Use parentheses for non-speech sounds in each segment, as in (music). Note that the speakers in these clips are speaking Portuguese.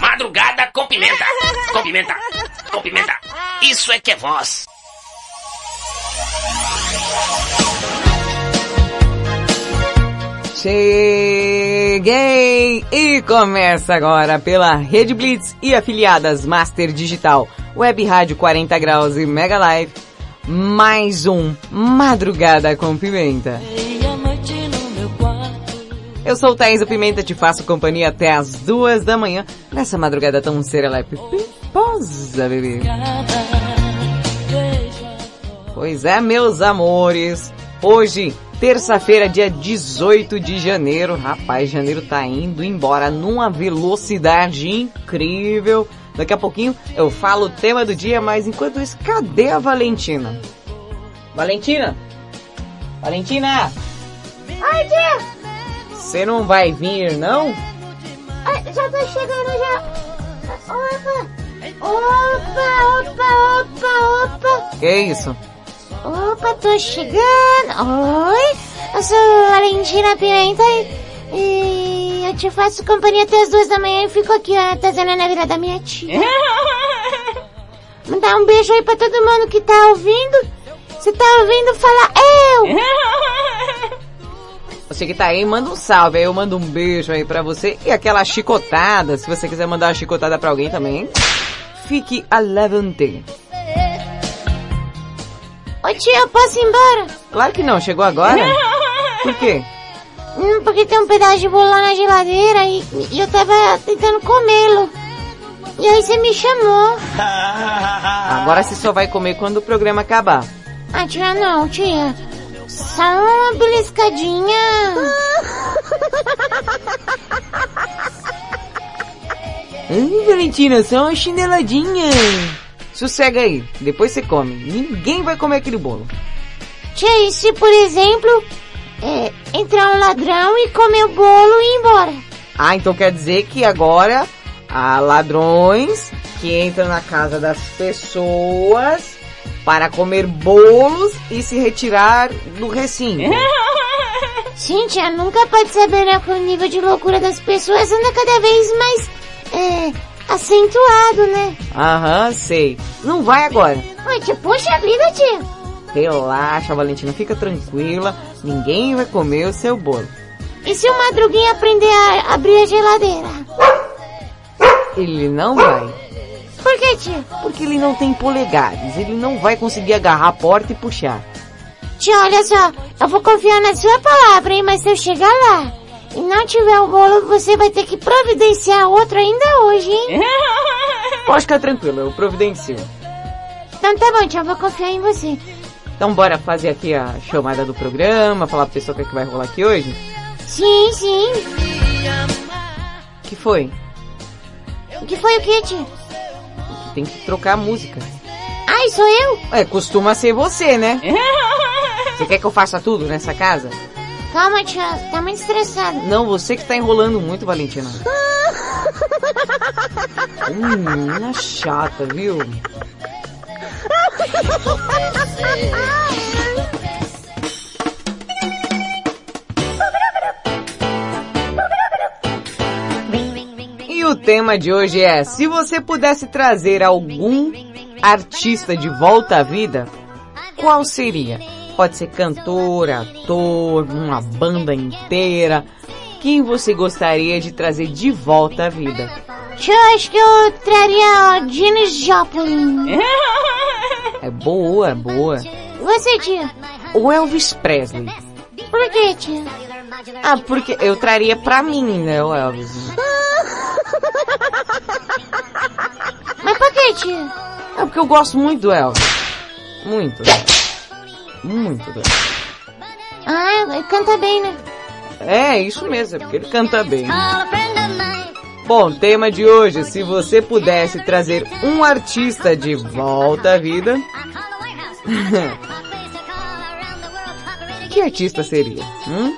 Madrugada com pimenta. Com pimenta. Com pimenta. Isso é que é voz. Cheguei! E começa agora pela Rede Blitz e afiliadas Master Digital, Web Rádio 40 Graus e Mega Live, mais um Madrugada com Pimenta. Eu sou o Thaís Pimenta, te faço companhia até as duas da manhã, nessa madrugada tão serelepe piposa, bebê. Pois é, meus amores, hoje, terça-feira, dia 18 de janeiro, rapaz, janeiro tá indo embora numa velocidade incrível. Daqui a pouquinho eu falo o tema do dia, mas enquanto isso, cadê a Valentina? Valentina? Valentina! Ai, tia! Você não vai vir, não? Ai, já tô chegando já. Opa! Opa, opa, opa, opa! Que isso? Opa, tô chegando. Oi, eu sou a Valentina Pimenta e, e eu te faço companhia até as duas da manhã e fico aqui, trazendo na vida da minha tia. (laughs) Mandar um beijo aí pra todo mundo que tá ouvindo. Você tá ouvindo falar eu? (laughs) Você que tá aí, manda um salve, aí eu mando um beijo aí pra você. E aquela chicotada, se você quiser mandar uma chicotada pra alguém também, fique a levante. Oi tia, eu posso ir embora? Claro que não, chegou agora? (laughs) Por quê? Hum, porque tem um pedaço de bolo lá na geladeira e, e eu tava tentando comê-lo. E aí você me chamou. Agora você só vai comer quando o programa acabar. Ah, tia, não, tia. Só uma beliscadinha. Ai, Valentina, só uma chineladinha. Sossega aí, depois você come. Ninguém vai comer aquele bolo. Tia, e se por exemplo, é, entrar um ladrão e comer o bolo e ir embora? Ah, então quer dizer que agora há ladrões que entram na casa das pessoas para comer bolos e se retirar do recinto. (laughs) Sim, tia, nunca pode saber, né? Que o nível de loucura das pessoas anda cada vez mais, é, acentuado, né? Aham, sei. Não vai agora. Ai, tia, poxa vida, tia. Relaxa, Valentina, fica tranquila. Ninguém vai comer o seu bolo. E se o Madruguinha aprender a abrir a geladeira? Ele não vai. Por que, tia? Porque ele não tem polegares. Ele não vai conseguir agarrar a porta e puxar. Tia, olha só, eu vou confiar na sua palavra, hein? Mas se eu chegar lá e não tiver o bolo, você vai ter que providenciar outro ainda hoje, hein? (laughs) Pode ficar tranquilo, eu providencio. Então tá bom, tia, eu vou confiar em você. Então bora fazer aqui a chamada do programa, falar pra pessoa o que, é que vai rolar aqui hoje? Sim, sim. que foi? O que foi o que, tia? Tem que trocar a música. Ai, sou eu? É, costuma ser você, né? (laughs) Você quer que eu faça tudo nessa casa? Calma, tia, tá muito estressado. Não, você que tá enrolando muito, Valentina. (laughs) hum, menina chata, viu? (laughs) o tema de hoje é: se você pudesse trazer algum artista de volta à vida, qual seria? Pode ser cantor, ator, uma banda inteira. Quem você gostaria de trazer de volta à vida? Tia, acho que eu traria o Janis Joplin. É boa, é boa. Você, tia? O Elvis Presley. Por que, tia? Ah, porque eu traria pra mim, né, o Elvis. (laughs) Mas por que, tia? É porque eu gosto muito do Elvis. Muito. Muito do Elvis. Ah, ele canta bem, né? É, isso mesmo, é porque ele canta bem. Bom, tema de hoje, se você pudesse trazer um artista de volta à vida, (laughs) que artista seria? Hum?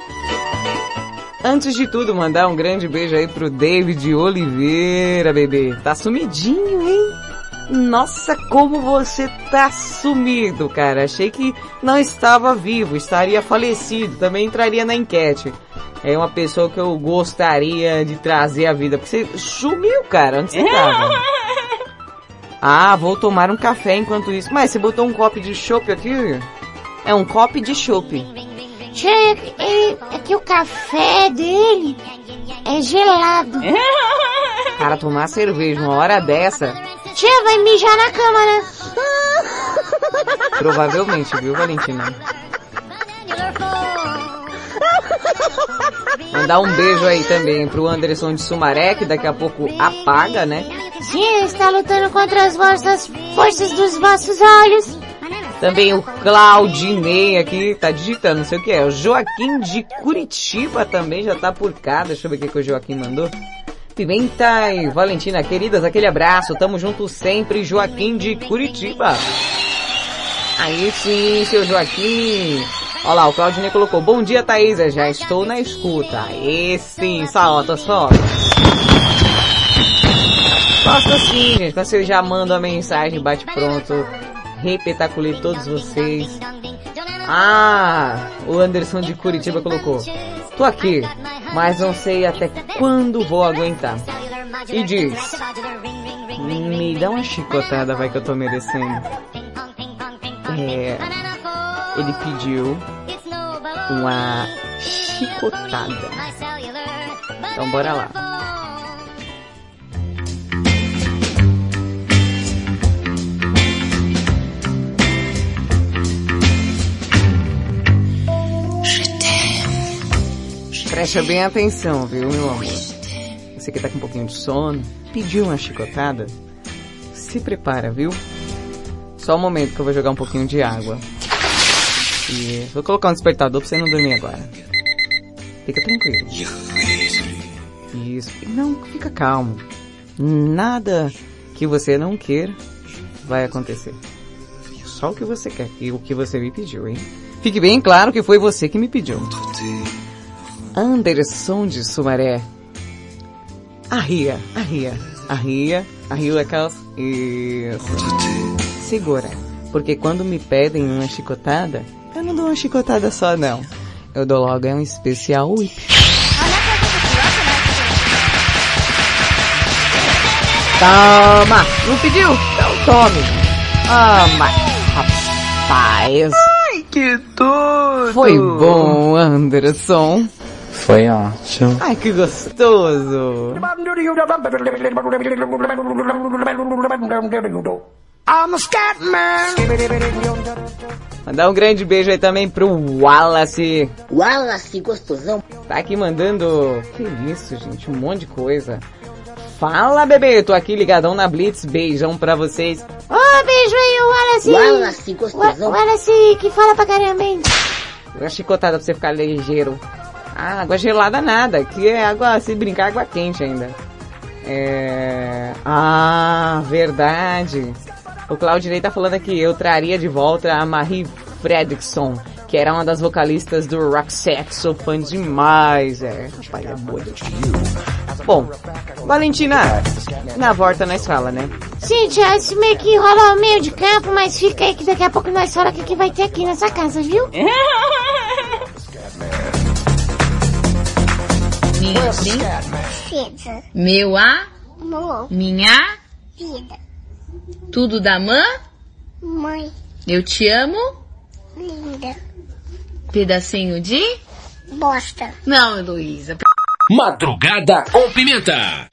Antes de tudo, mandar um grande beijo aí pro David Oliveira, bebê. Tá sumidinho, hein? Nossa, como você tá sumido, cara. Achei que não estava vivo, estaria falecido. Também entraria na enquete. É uma pessoa que eu gostaria de trazer à vida. Porque você sumiu, cara. Onde você tava? (laughs) Ah, vou tomar um café enquanto isso. Mas você botou um copo de chopp aqui? É um copo de chopp. Tia, é, é que o café dele é gelado. (laughs) Cara, tomar cerveja uma hora dessa, Tia, vai mijar na cama, né? provavelmente, viu, Valentina? Mandar um beijo aí também pro Anderson de Sumaré, que daqui a pouco apaga, né? Sim, está lutando contra as vossas forças dos vossos olhos. Também o Claudinei aqui, tá digitando, não sei o que é. O Joaquim de Curitiba também já tá por cá. Deixa eu ver o que, o Joaquim mandou. Pimenta e Valentina, queridas, aquele abraço. Tamo junto sempre, Joaquim de Curitiba. Aí sim, seu Joaquim. Olha lá, o Claudinei colocou. Bom dia, Thaisa. Já estou na escuta. Aí sim, solta, solta. Gosto sim, gente. Quando você já manda uma mensagem, bate pronto. Repetaculei todos vocês. Ah, o Anderson de Curitiba colocou. Tô aqui, mas não sei até quando vou aguentar. E diz, me dá uma chicotada, vai que eu tô merecendo. É, ele pediu uma chicotada. Então bora lá. Preste bem atenção, viu, meu amor? Você que tá com um pouquinho de sono, pediu uma chicotada, se prepara, viu? Só um momento que eu vou jogar um pouquinho de água. E vou colocar um despertador pra você não dormir agora. Fica tranquilo. Isso. Não, fica calmo. Nada que você não queira vai acontecer. Só o que você quer e o que você me pediu, hein? Fique bem claro que foi você que me pediu. Anderson de Sumaré. Arria, arria, arria, arria aquelas... Isso. Segura. Porque quando me pedem uma chicotada, eu não dou uma chicotada só não. Eu dou logo é um especial whip. Toma! Não pediu? Então tome! Ah, mas rapaz! Ai, que doido! Foi bom, Anderson. Foi ótimo. Ai, que gostoso! I'm a. Mandar um grande beijo aí também pro Wallace. Wallace, gostosão. Tá aqui mandando... Que isso, gente? Um monte de coisa. Fala, bebê! Tô aqui ligadão na Blitz. Beijão pra vocês. Ô, beijo aí, o Wallace. Wallace, Wa- gostosão. Wallace, que fala pra caramba, hein? Uma chicotada pra você ficar ligeiro. Ah, água gelada nada. Que é água, se brincar, água quente ainda. É... Ah, verdade. O Claudinei tá falando aqui, eu traria de volta a Marie Fredrickson, que era uma das vocalistas do Roxette, sou fã demais, é. Rapaz, é boa. Bom, Valentina, na volta nós fala, né? Sim, tia, esse meio que rola meio de campo, mas fica aí que daqui a pouco nós fala o que, que vai ter aqui nessa casa, viu? (laughs) Minha Vida. meu a, Amor. minha, Vida. tudo da mãe, Mãe. eu te amo, Linda. pedacinho de... Bosta. Não, Heloísa, Madrugada com Pimenta.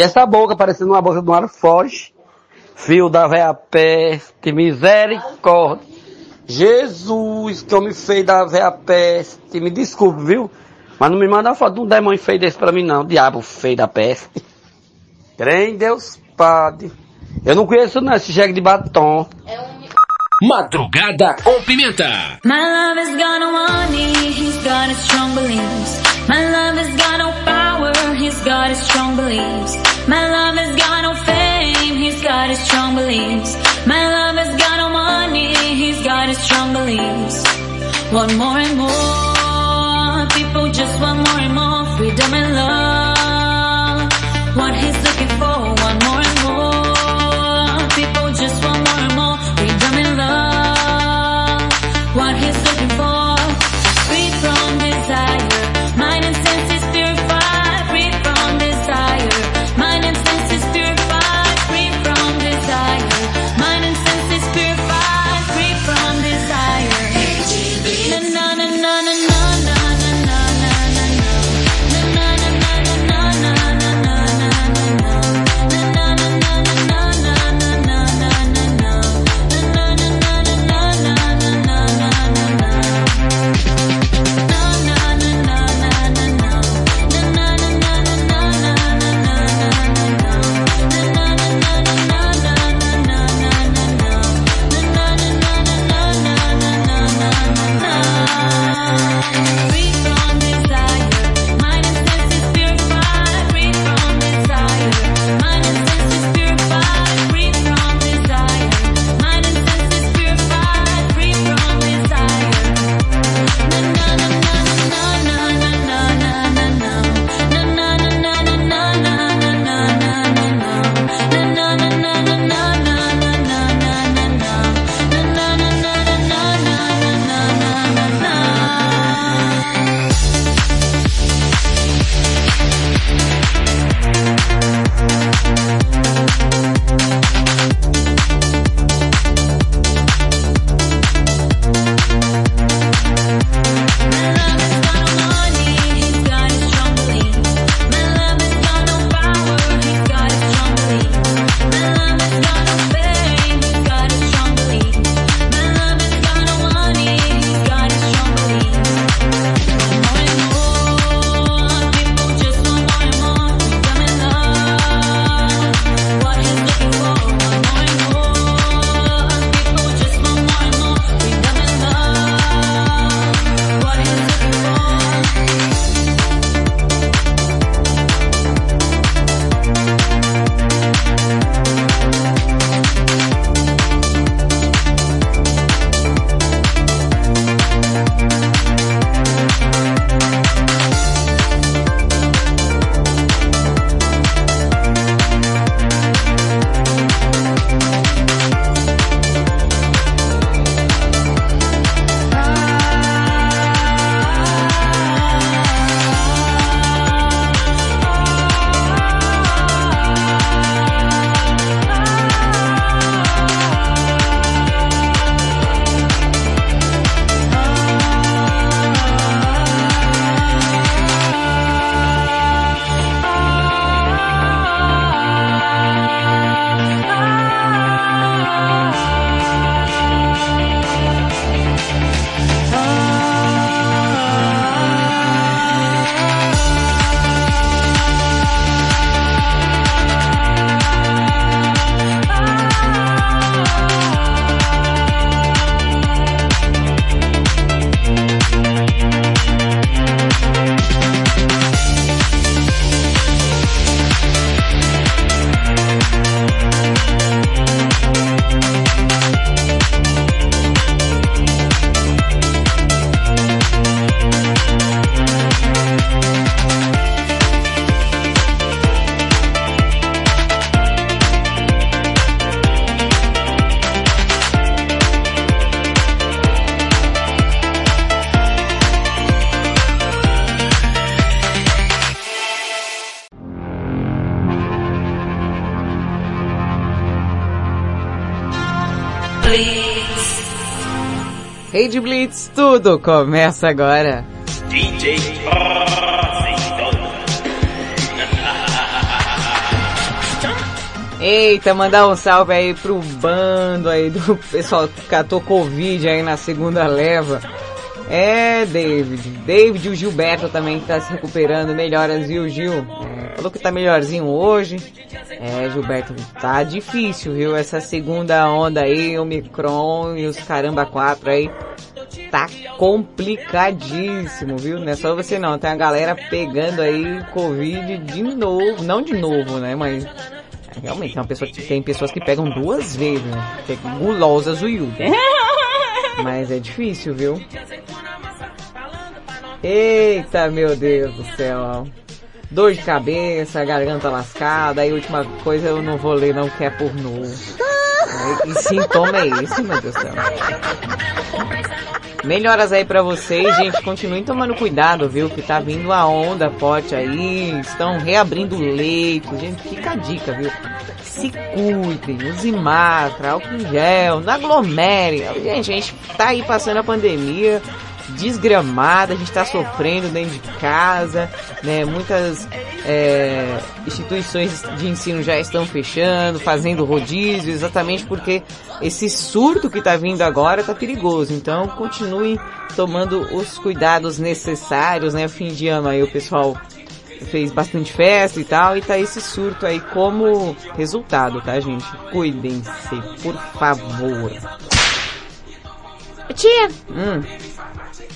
E essa boca parecendo uma boca do mar foge. Fio da véia peste, misericórdia. Jesus, que homem feio da véia peste. Me desculpe, viu? Mas não me manda uma foto de um demônio feio desse pra mim não. Diabo feio da peste. Crê em Deus, Padre. Eu não conheço não esse jegue de batom. Madrugada com Pimenta. My love has got no money, he's got his strong beliefs. My love has got no power, he's got his strong beliefs. My love has got no fame, he's got his strong beliefs. My love has got no money, he's got his strong beliefs. Want more and more, people just want more and more freedom and love. Rede Blitz, tudo começa agora. DJ Eita, mandar um salve aí pro bando aí do pessoal que catou Covid aí na segunda leva. É, David. David e o Gilberto também que tá se recuperando. Melhoras, viu, Gil? É, falou que tá melhorzinho hoje. É, Gilberto, tá difícil, viu? Essa segunda onda aí, o Micron e os caramba quatro aí. Tá complicadíssimo, viu? Não é só você não. Tem a galera pegando aí Covid de novo. Não de novo, né? Mas realmente tem, uma pessoa tem pessoas que pegam duas vezes, né? Que é gulosa zuiuda. (laughs) Mas é difícil, viu? Eita, meu Deus do céu. Dor de cabeça, garganta lascada, aí última coisa eu não vou ler não que é pornô. Que sintoma é esse, meu Deus do céu? Melhoras aí pra vocês, gente. Continuem tomando cuidado, viu? Que tá vindo a onda forte aí. Estão reabrindo leito. Gente, fica a dica, viu? Se cuidem, use máscara, álcool em gel, não aglomere. Gente, a gente tá aí passando a pandemia desgramada, a gente está sofrendo dentro de casa, né? Muitas é, instituições de ensino já estão fechando, fazendo rodízio, exatamente porque esse surto que está vindo agora está perigoso. Então continue tomando os cuidados necessários, né? Fim de ano aí o pessoal fez bastante festa e tal, e tá esse surto aí como resultado, tá gente? Cuidem-se, por favor. Tia, Hum,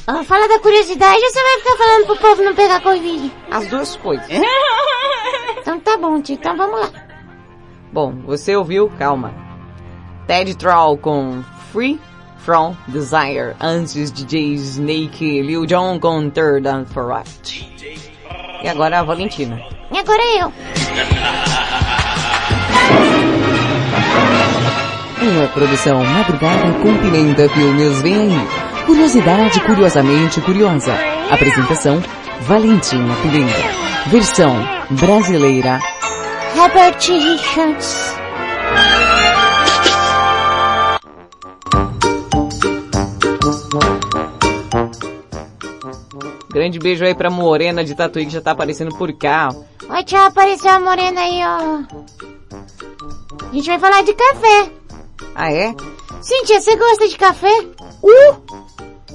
ah, fala da curiosidade ou você vai ficar falando pro povo não pegar Covid? as duas coisas. (laughs) (laughs) Então tá bom, tia. Então vamos lá. Bom, você ouviu? Calma. Ted Troll com Free From Desire, antes DJ Snake e Lil Jon com Third and Forest. E agora a Valentina. E agora eu. Uma produção madrugada com pimenta filmes vem aí. Curiosidade curiosamente curiosa. Apresentação Valentina Pimenta. Versão brasileira. Robert Richards. Grande beijo aí pra Morena de Tatuí que já tá aparecendo por cá. ó. Oi, tia, apareceu a morena aí, ó. A gente vai falar de café. Ah é? Sim, tia, você gosta de café? Uh!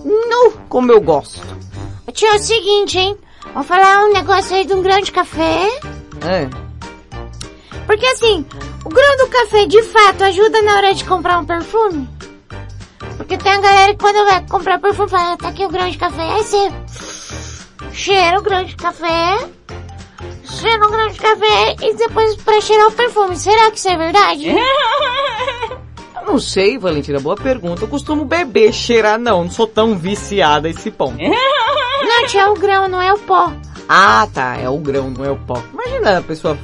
Nu! Como eu gosto. Tia, é o seguinte, hein? Vamos falar um negócio aí de um grão de café. É. Porque assim, o grão do café de fato ajuda na hora de comprar um perfume? Porque tem a galera que quando vai comprar perfume fala, "Ah, tá aqui o grão de café. Aí você cheira o grão de café, cheira o grão de café e depois pra cheirar o perfume. Será que isso é verdade? (laughs) Eu não sei, Valentina, boa pergunta. Eu costumo beber, cheirar não, não sou tão viciada a esse ponto. (laughs) Não, tia, é o grão, não é o pó. Ah, tá, é o grão, não é o pó. Imagina a pessoa...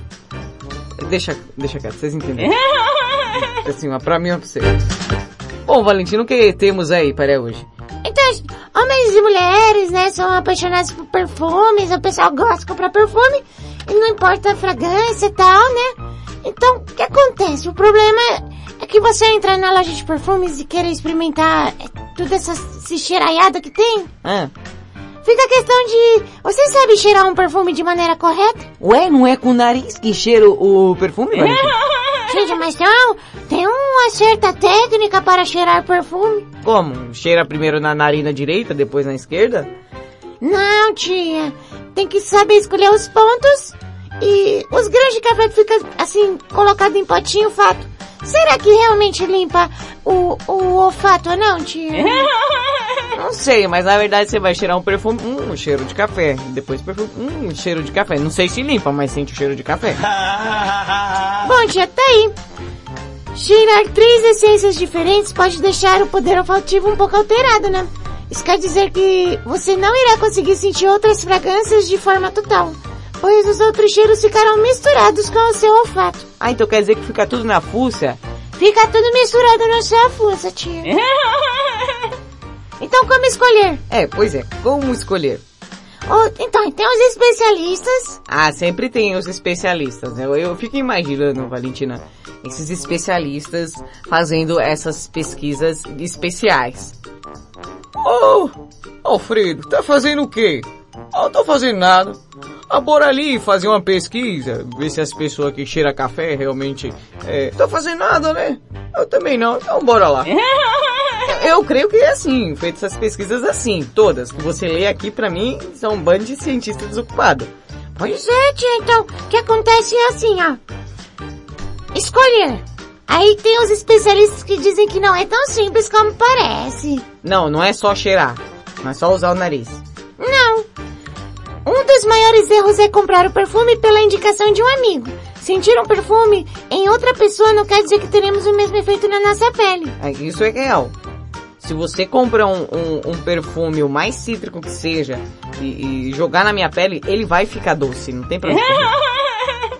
Deixa, deixa quieto, vocês entendem. (laughs) Assim, uma pra mim ou pra você. Bom, Valentina, o que temos aí para hoje? Então, homens e mulheres, né, são apaixonados por perfumes, o pessoal gosta de comprar perfume, e não importa a fragrância e tal, né? Então, o que acontece? O problema é que você entrar na loja de perfumes e querer experimentar é, toda essa cheiraiada que tem, Ah, fica a questão de, você sabe cheirar um perfume de maneira correta? ué, não é com o nariz que cheira o perfume? (laughs) Gente, mas não, tem uma certa técnica para cheirar perfume. Como? Cheira primeiro na narina direita, depois na esquerda? Não, tia. Tem que saber escolher os pontos e os grãos de café que fica assim, colocado em potinho, fato. Será que realmente limpa o, o olfato ou não, tia? (laughs) Não sei, mas na verdade você vai cheirar um perfume, hum, um cheiro de café. Depois perfume, hum, um cheiro de café. Não sei se limpa, mas sente o cheiro de café. Bom, tia, tá aí. Cheirar três essências diferentes pode deixar o poder olfativo um pouco alterado, né? Isso quer dizer que você não irá conseguir sentir outras fragrâncias de forma total, pois os outros cheiros ficarão misturados com o seu olfato. Ah, então quer dizer que fica tudo na fuça? Fica tudo misturado na sua fuça, tia. (laughs) Então como escolher? É, pois é, como escolher? Ô, então, tem os especialistas. Ah, sempre tem os especialistas. né? Eu, eu fico imaginando, Valentina, esses especialistas fazendo essas pesquisas especiais. Ô, Alfredo, tá fazendo o quê? Eu tô fazendo nada. Ah, bora ali fazer uma pesquisa, ver se as pessoas que cheiram café realmente... É, tô fazendo nada, né? Eu também não, então bora lá. (laughs) Eu creio que é assim, feitas essas pesquisas assim, todas, que você lê aqui pra mim, são um bando de cientistas desocupados. Pois é, tia, então, o que acontece é assim, ó. Escolher. Aí tem os especialistas que dizem que não é tão simples como parece. Não, não é só cheirar, não é só usar o nariz. Não. Um dos maiores erros é comprar o perfume pela indicação de um amigo. Sentir um perfume em outra pessoa não quer dizer que teremos o mesmo efeito na nossa pele. É, Isso é real. Se você comprar um, um- um perfume, o mais cítrico que seja, e, e jogar na minha pele, ele vai ficar doce, não tem problema. (laughs)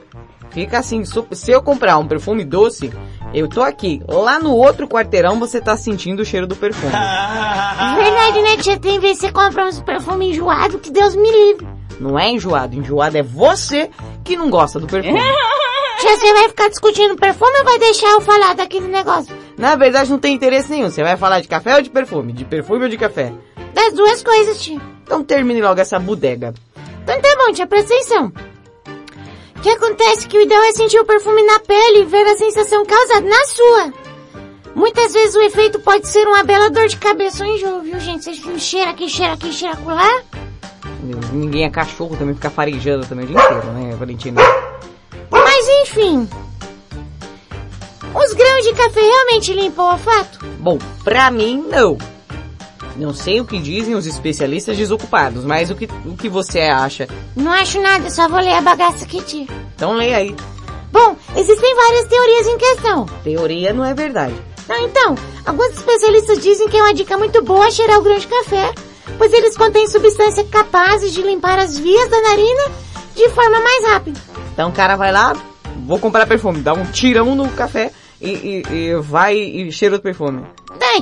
Fica assim, se eu comprar um perfume doce, eu tô aqui, lá no outro quarteirão você tá sentindo o cheiro do perfume. (laughs) Verdade, né, tia? Tem vezes que você compra uns perfumes enjoados que Deus me livre. Não é enjoado, enjoado é você que não gosta do perfume. (laughs) Tia, você vai ficar discutindo perfume ou vai deixar eu falar daquele negócio? Na verdade não tem interesse nenhum, você vai falar de café ou de perfume? De perfume ou de café? Das duas coisas, tia. Então termine logo essa bodega. Então tá bom, tia, presta atenção. O que acontece é que o ideal é sentir o perfume na pele e ver a sensação causada na sua. Muitas vezes o efeito pode ser uma bela dor de cabeça ou enjoo, viu, gente? Vocês cheira aqui, cheira aqui, cheira lá. Ninguém é cachorro também, fica farejando também o dia inteiro, né, Valentina? Mas enfim. Os grãos de café realmente limpam o olfato? Bom, pra mim, não. Não sei o que dizem os especialistas desocupados, mas o que, o que você acha? Não acho nada, só vou ler a bagaça aqui, tia. Então leia aí. Bom, existem várias teorias em questão. Teoria não é verdade. Não, então, alguns especialistas dizem que é uma dica muito boa cheirar o grão de café, pois eles contêm substâncias capazes de limpar as vias da narina de forma mais rápida. Então o cara vai lá, vou comprar perfume, dá um tirão no café e, e- e vai e cheira o perfume.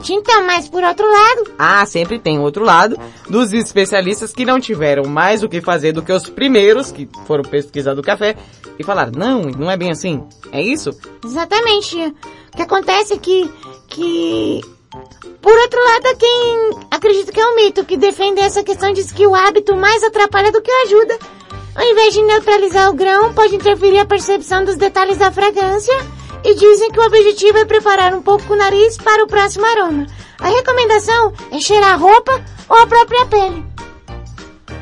Então, mas por outro lado, Ah, sempre tem outro lado dos especialistas que não tiveram mais o que fazer do que os primeiros que foram pesquisar do café e falaram, não, não é bem assim. É isso? exatamente. O que acontece é que, que, por outro lado, quem acredita que é um mito, que defende essa questão diz que o hábito mais atrapalha do que ajuda. Ao invés de neutralizar o grão, pode interferir a percepção dos detalhes da fragrância e dizem que o objetivo é preparar um pouco o nariz para o próximo aroma. A recomendação é cheirar a roupa ou a própria pele.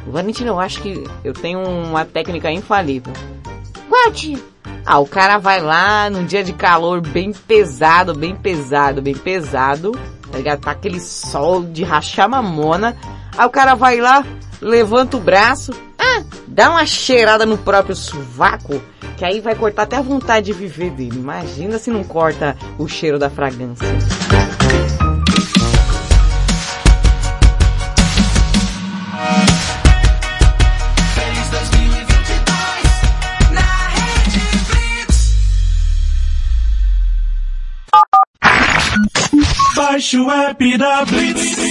Valentina, eu acho que eu tenho uma técnica infalível. Qual, tia? Ah, o cara vai lá num dia de calor bem pesado, bem pesado, bem pesado, tá ligado? Tá aquele sol de rachar mamona. Aí o cara vai lá, levanta o braço, dá uma cheirada no próprio sovaco, que aí vai cortar até a vontade de viver dele. Imagina se não corta o cheiro da fragrância. Baixe o app da Blitz.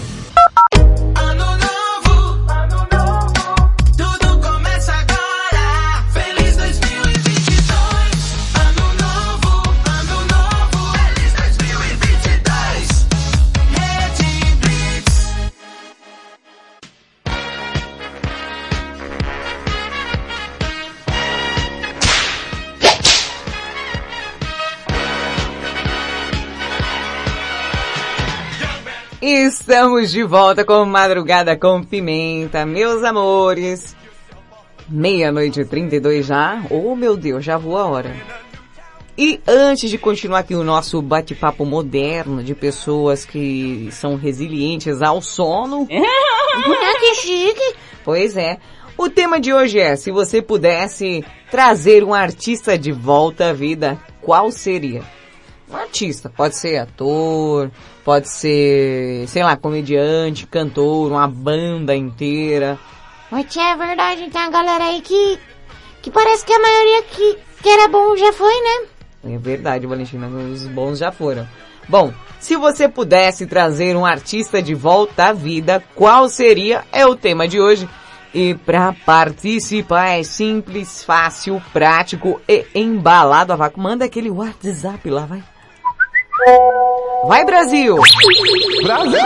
Estamos de volta com Madrugada com Pimenta, meus amores. Meia-noite e 32 já. Oh, meu Deus, já voa a hora. E antes de continuar aqui o nosso bate-papo moderno de pessoas que são resilientes ao sono. (laughs) Ah, que chique. Pois é. O tema de hoje é, se você pudesse trazer um artista de volta à vida, qual seria? Um artista, pode ser ator, pode ser, sei lá, comediante, cantor, uma banda inteira. Mas é verdade, tem a galera aí que, que parece que a maioria que, que era bom já foi, né? É verdade, Valentina, os bons já foram. Bom, se você pudesse trazer um artista de volta à vida, qual seria? É o tema de hoje. E para participar é simples, fácil, prático e embalado a vácuo. Manda aquele WhatsApp lá, vai. Vai Brasil! Brasil!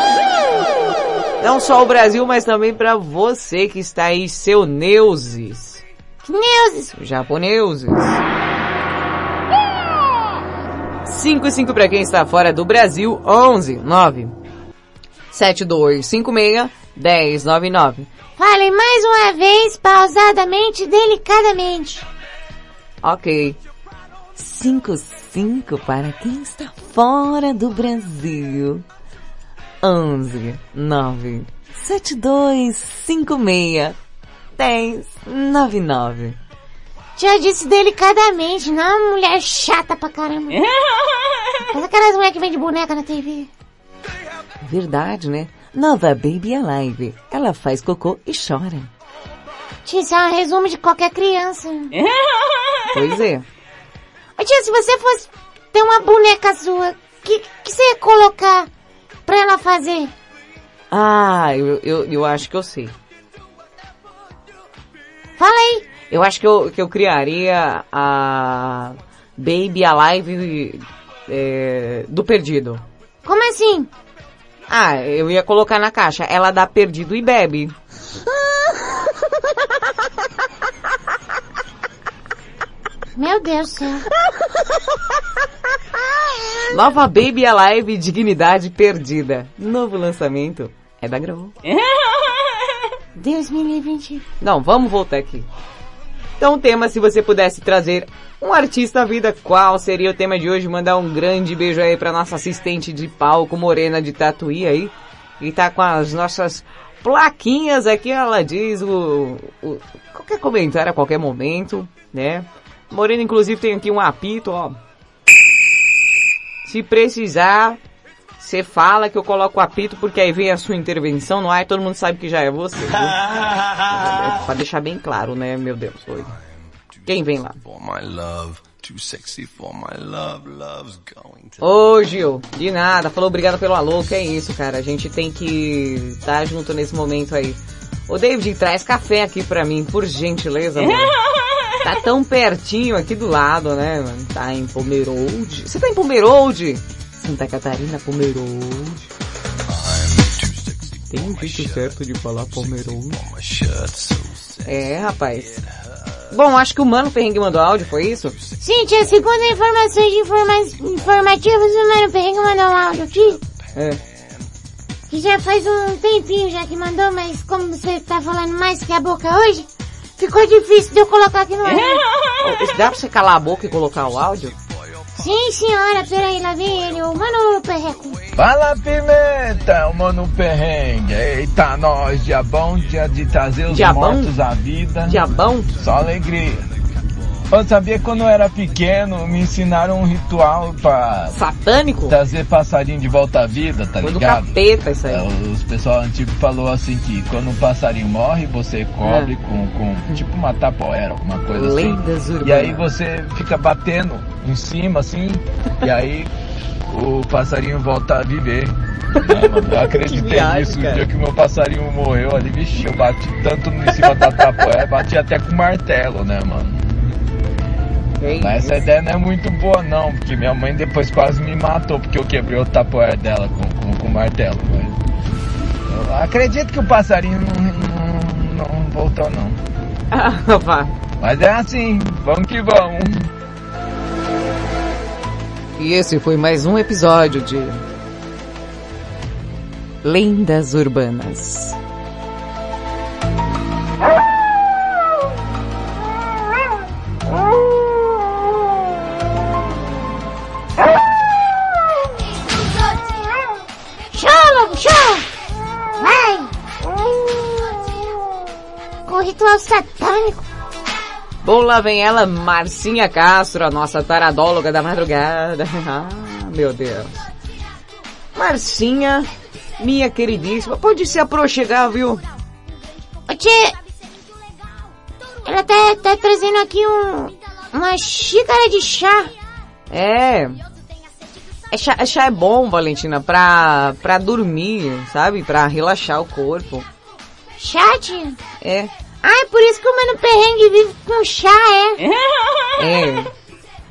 Não só o Brasil, mas também para você que está aí, seu Neuses. Neuses! Japoneuses. 5 e 5 para quem está fora do Brasil, 11 9 7256 1099. Falem mais uma vez, pausadamente, delicadamente. Ok. 5 5 para quem está fora do Brasil. 11 9 7256 1099. Tia disse delicadamente, não é uma mulher chata pra caramba. (laughs) Mas aquelas mulheres que vende boneca na TV. Verdade, né? Nova Baby Alive. Ela faz cocô e chora. Tia, isso é um resumo de qualquer criança. (laughs) Pois é. Tia, se você fosse ter uma boneca sua, que, que você ia colocar pra ela fazer? Ah, eu, eu, eu acho que eu sei. Fala aí. Eu acho que eu, que eu criaria a Baby Alive é, do perdido. Como assim? Ah, eu ia colocar na caixa. Ela dá perdido e bebe. (laughs) Meu Deus do céu. (laughs) Nova Baby Alive Dignidade Perdida. Novo lançamento é da Grow. (laughs) Deus me livre. Não, vamos voltar aqui. Então o tema, se você pudesse trazer um artista à vida, qual seria o tema de hoje? Mandar um grande beijo aí pra nossa assistente de palco, Morena de Tatuí aí. E tá com as nossas plaquinhas aqui, ela diz o, o qualquer comentário a qualquer momento, né? Morena inclusive tem aqui um apito, ó. Se precisar, você fala que eu coloco o apito porque aí vem a sua intervenção no ar e todo mundo sabe que já é você. Viu? pra deixar bem claro, né, meu Deus. Oi. Quem vem lá? For my love, too sexy for my love, love's going to. Ô Gil, de nada, falou obrigado pelo alô, que é isso, cara. A gente tem que estar tá junto nesse momento aí. Ô David, traz café aqui pra mim, por gentileza, mano. Tá tão pertinho aqui do lado, né, mano? Tá em Pomerode. Você tá em Pomerode? Santa Catarina, Pomerode. Tem um jeito certo de falar Pomerode. É, rapaz. Bom, acho que o Mano Perrengue mandou áudio, foi isso? Sim, tia, segundo informações informa informativas, o Mano Perrengue mandou um áudio aqui. É. Que já faz um tempinho já que mandou, mas como você tá falando mais que a boca hoje, ficou difícil de eu colocar aqui no ar. (laughs) Dá pra você calar a boca e colocar o áudio? Sim, senhora, peraí, lá vem ele, o Mano Perreco. Fala Pimenta, o Mano Perrengue. Eita, nós, diabão, dia de trazer os Diabão? mortos à vida. Diabão? Só alegria. Eu sabia que quando eu era pequeno, me ensinaram um ritual pra... Satânico? Trazer passarinho de volta à vida, tá Foi do ligado? capeta isso aí. É, os pessoal antigo falou assim que quando um passarinho morre, você cobre É. com, com tipo uma tapoeira, alguma coisa Lendas assim. urbanas. E aí você fica batendo em cima assim, e aí o passarinho volta a viver. Eu (laughs) acreditei viagem, nisso. O cara. dia que meu passarinho morreu ali, vixe, eu bati tanto em cima da tapoeira, bati até com martelo, né, mano? Mas essa ideia não é muito boa não, porque minha mãe depois quase me matou porque eu quebrei o tapoer dela com, com, com martelo. Mas eu acredito que o passarinho não, não, não voltou não. (laughs) Ah, vá. Mas é assim, vamos que vamos. E esse foi mais um episódio de Lendas Urbanas. Bom, lá vem ela, Marcinha Castro, a nossa taradóloga da madrugada. (laughs) Ah, meu Deus. Marcinha, minha queridíssima, pode se aproxegar, viu? Ô, tchê, ela tá, tá trazendo aqui um, uma xícara de chá. É. É chá, é chá é bom, Valentina, pra, pra dormir, sabe? Pra relaxar o corpo. Chá, tia? É. Ah, é por isso que o Mano Perrengue vive com chá, é? É.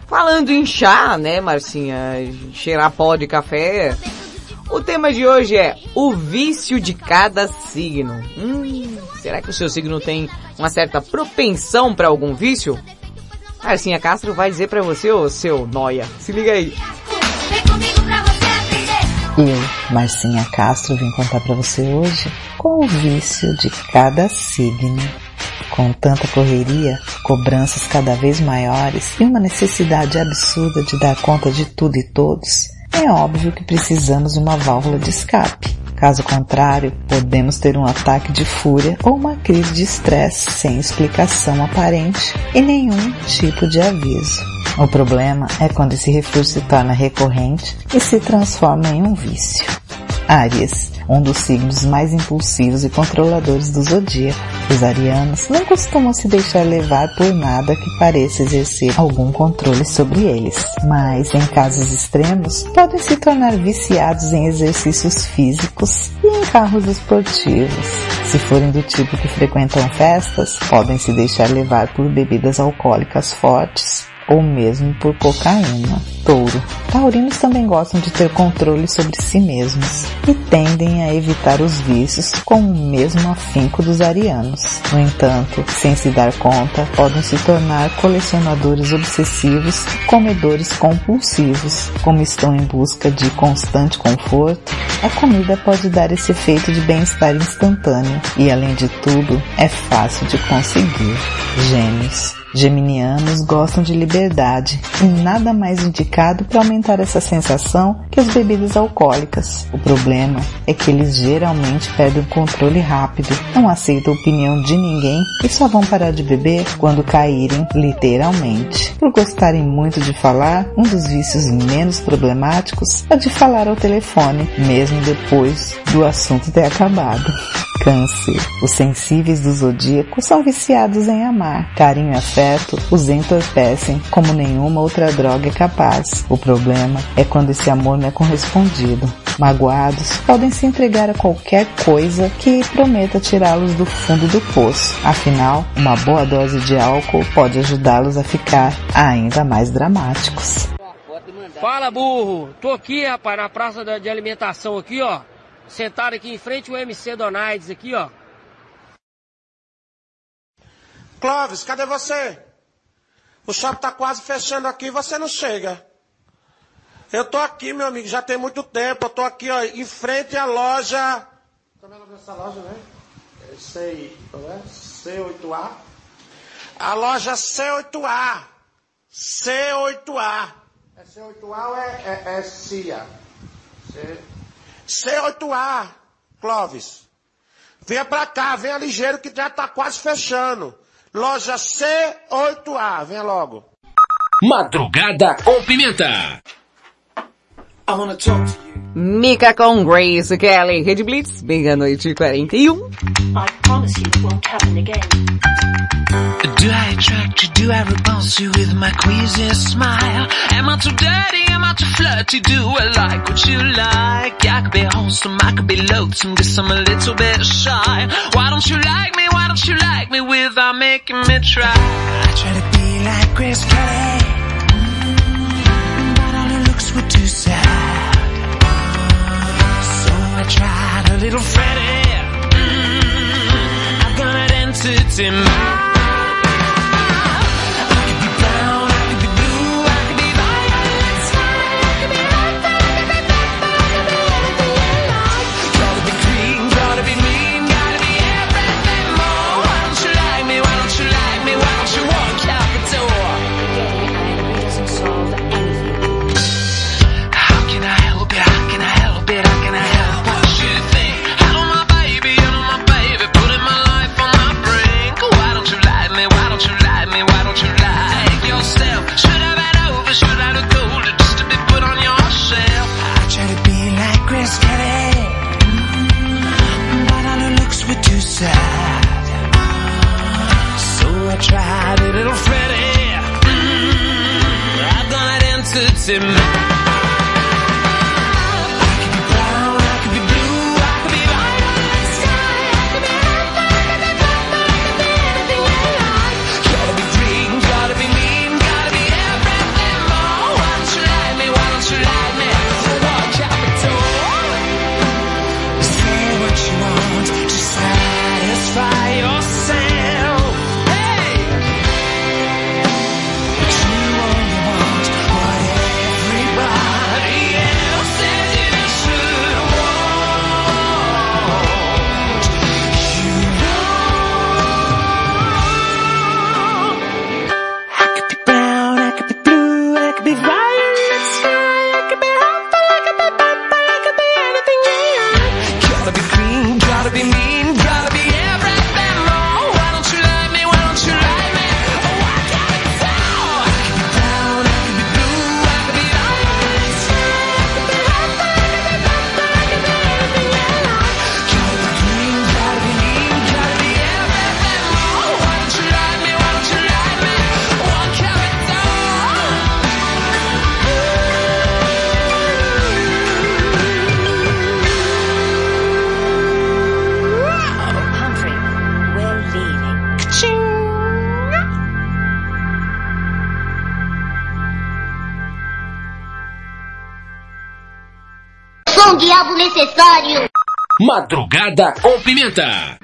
Falando em chá, né, Marcinha? Cheirar pó de café. O tema de hoje é o vício de cada signo. Hum, será que o seu signo tem uma certa propensão para algum vício? Marcinha Castro vai dizer pra você, ô seu noia. Se liga aí. Eu, Marcinha Castro, vim contar pra você hoje qual o vício de cada signo. Com tanta correria, cobranças cada vez maiores e uma necessidade absurda de dar conta de tudo e todos, é óbvio que precisamos de uma válvula de escape. Caso contrário, podemos ter um ataque de fúria ou uma crise de estresse sem explicação aparente e nenhum tipo de aviso. O problema é quando esse refúgio se torna recorrente e se transforma em um vício. Áries, um dos signos mais impulsivos e controladores do zodíaco. Os arianos não costumam se deixar levar por nada que pareça exercer algum controle sobre eles, mas em casos extremos podem se tornar viciados em exercícios físicos e em carros esportivos. Se forem do tipo que frequentam festas, podem se deixar levar por bebidas alcoólicas fortes ou mesmo por cocaína. Touro. Taurinos também gostam de ter controle sobre si mesmos e tendem a evitar os vícios com o mesmo afinco dos arianos. No entanto, sem se dar conta, podem se tornar colecionadores obsessivos e comedores compulsivos. Como estão em busca de constante conforto, a comida pode dar esse efeito de bem-estar instantâneo e, além de tudo, é fácil de conseguir. Gêmeos. Geminianos gostam de liberdade e nada mais indicado para aumentar essa sensação que as bebidas alcoólicas. O problema é que eles geralmente perdem o controle rápido, não aceitam a opinião de ninguém e só vão parar de beber quando caírem literalmente. Por gostarem muito de falar, um dos vícios menos problemáticos é de falar ao telefone, mesmo depois do assunto ter acabado. Câncer. Os sensíveis do zodíaco são viciados em amar. Carinho e afeto os entorpecem como nenhuma outra droga é capaz. O problema é quando esse amor não é correspondido. Magoados, podem se entregar a qualquer coisa que prometa tirá-los do fundo do poço. Afinal, uma boa dose de álcool pode ajudá-los a ficar ainda mais dramáticos. Fala, burro! Tô aqui, rapaz, na praça de alimentação aqui, ó. Sentado aqui em frente ao MC Donaides aqui, ó. Clóvis, cadê você? O shopping está quase fechando aqui, você não chega. Eu estou aqui, meu amigo, já tem muito tempo. Eu estou aqui, ó, em frente à loja. Como é o nome dessa loja, né? É C, é? C8A. A loja C8A. C8A. É C8A ou é, é, é CIA? C... C8A, Clóvis. Venha pra cá, venha ligeiro que já tá quase fechando loja C8A. Venha logo. Madrugada com pimenta. I wanna talk Mika com Grace Kelly, Red Blitz, meia-noite e 41. I promise you it won't happen again. Do I attract you? Do I repulse you with my queasy smile? Am I too dirty? Am I too flirty? Do I like what you like? I could be wholesome, I could be loathsome, guess I'm a little bit shy. Why don't you like me? Why don't you like me without making me try? I try to be like Grace Kelly. little Freddy. Mm -hmm. I've got an to mind. in necessário. Madrugada com pimenta.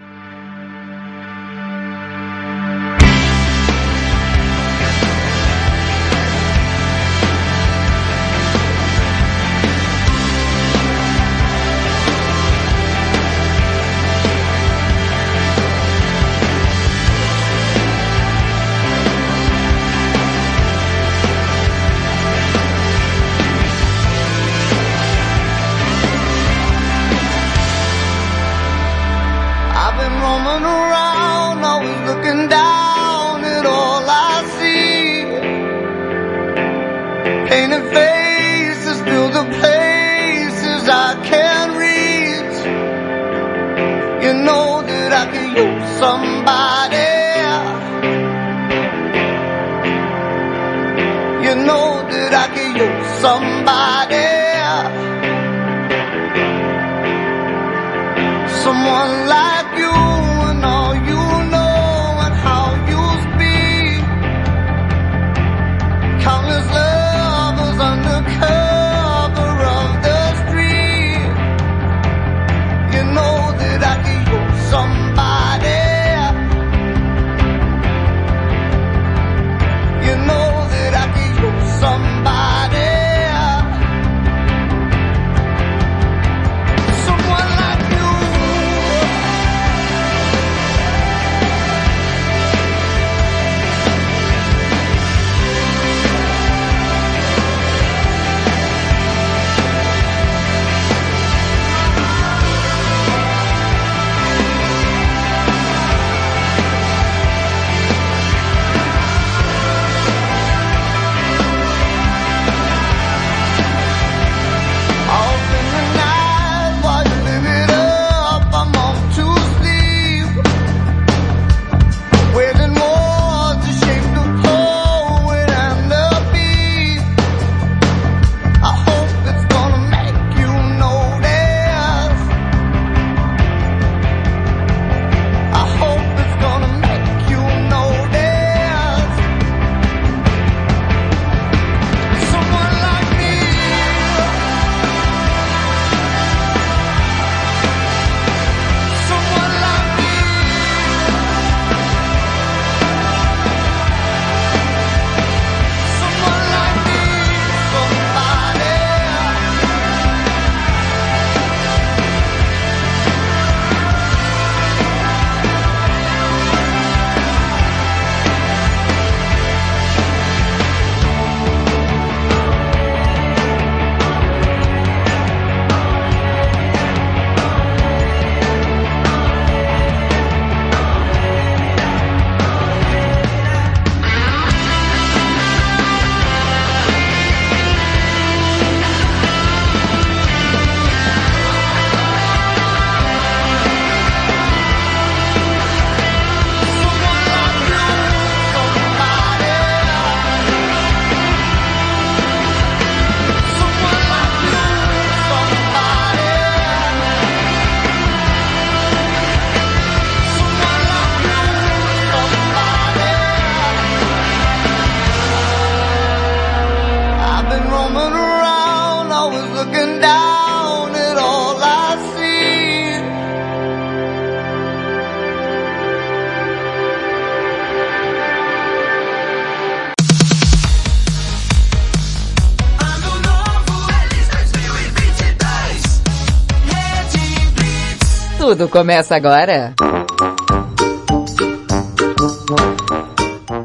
Começa agora.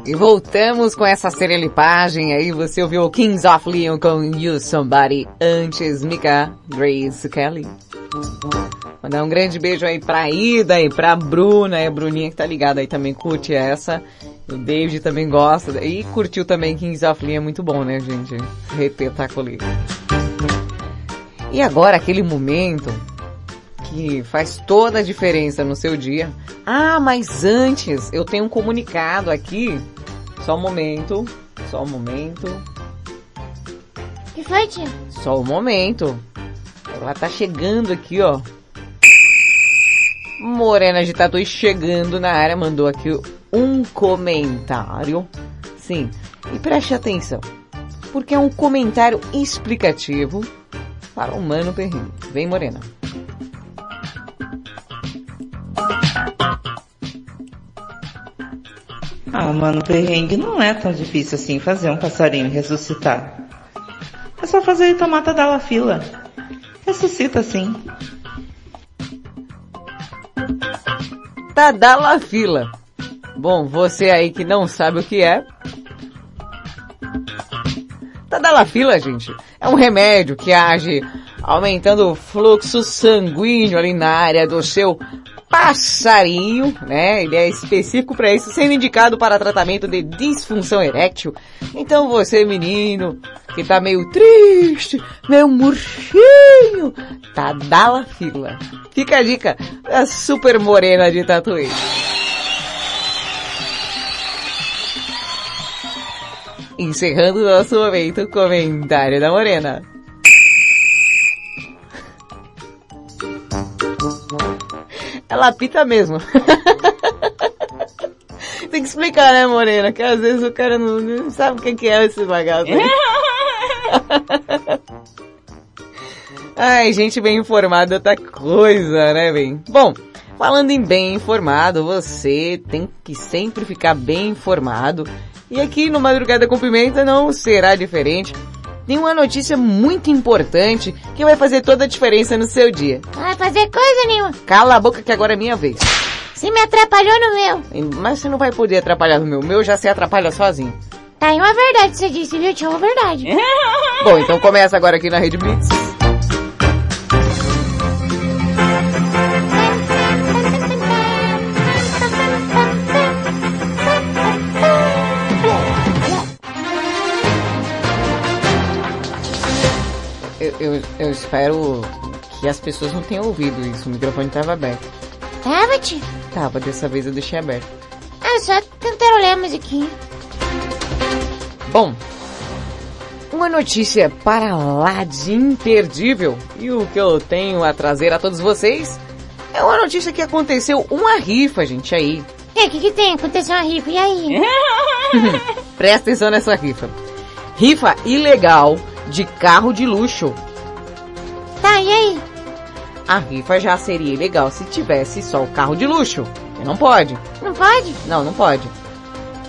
E voltamos com essa serelipagem aí. Você ouviu Kings of Leon com You Somebody antes Mika Grace Kelly. Mandar um grande beijo aí pra Ida e pra Bruna, e a Bruninha que tá ligada aí também curte essa. O David também gosta. E curtiu também Kings of Leon, é muito bom, né, gente? Repetacular. E agora aquele momento que faz toda a diferença no seu dia. Ah, mas antes eu tenho um comunicado aqui. Só um momento, só um momento, que foi, tio? só um momento. Ela tá chegando aqui, ó. Morena de Tatu chegando na área, mandou aqui um comentário. Sim, e preste atenção, porque é um comentário explicativo para o Mano Perrinho. Vem, Morena. Ah, mano, perrengue não é tão difícil assim fazer um passarinho ressuscitar. É só fazer ele tomar da fila. Ressuscita sim. Tadalafila. Bom, você aí que não sabe o que é. Tadalafila, gente, é um remédio que age aumentando o fluxo sanguíneo ali na área do seu passarinho, né? Ele é específico para isso, sendo indicado para tratamento de disfunção eréctil. Então você, menino, que tá meio triste, meio murchinho, Tadalafila. Fica a dica da super morena de Tatuí. Encerrando nosso momento, comentário da Morena. Ela apita mesmo. (laughs) Tem que explicar, né, Morena? Que às vezes o cara não, não sabe o que que é esse bagaço. (laughs) Ai, gente bem informada é outra coisa, né, bem? Bom, falando em bem informado, você tem que sempre ficar bem informado. E aqui no Madrugada com Pimenta não será diferente. Tem uma notícia muito importante que vai fazer toda a diferença no seu dia. Não vai fazer coisa nenhuma. Cala a boca que agora é minha vez. Você me atrapalhou no meu. Mas você não vai poder atrapalhar no meu. O meu já se atrapalha sozinho. Tá aí uma verdade que você disse, viu, tio? Uma verdade. Bom, então começa agora aqui na Rede Blitz. Eu, eu, espero que as pessoas não tenham ouvido isso. O microfone estava aberto. Tava, tio? Tava, dessa vez eu deixei aberto. Ah, só cantarolei a musiquinha. Bom, uma notícia para lá de imperdível. E o que eu tenho a trazer a todos vocês é uma notícia que aconteceu uma rifa, gente, aí. E o que que tem? Aconteceu uma rifa, e aí? (laughs) Presta atenção nessa rifa. Rifa ilegal de carro de luxo. Tá, e aí? A rifa já seria ilegal se tivesse só o carro de luxo. E não pode. Não pode? Não, não pode.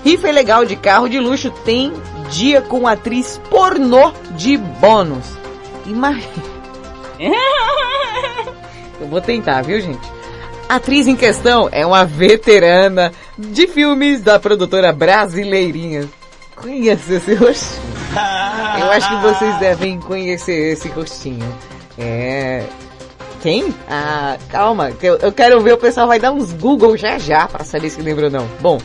Rifa ilegal de carro de luxo tem dia com atriz pornô de bônus. Imagina. (laughs) Eu vou tentar, viu, gente? A atriz em questão é uma veterana de filmes da produtora brasileirinha. Conhece esse rostinho? (laughs) Eu acho que vocês devem conhecer esse rostinho. É. Quem? Ah, calma, eu, eu quero ver o pessoal vai dar uns Google já já pra saber se lembra ou não. Bom,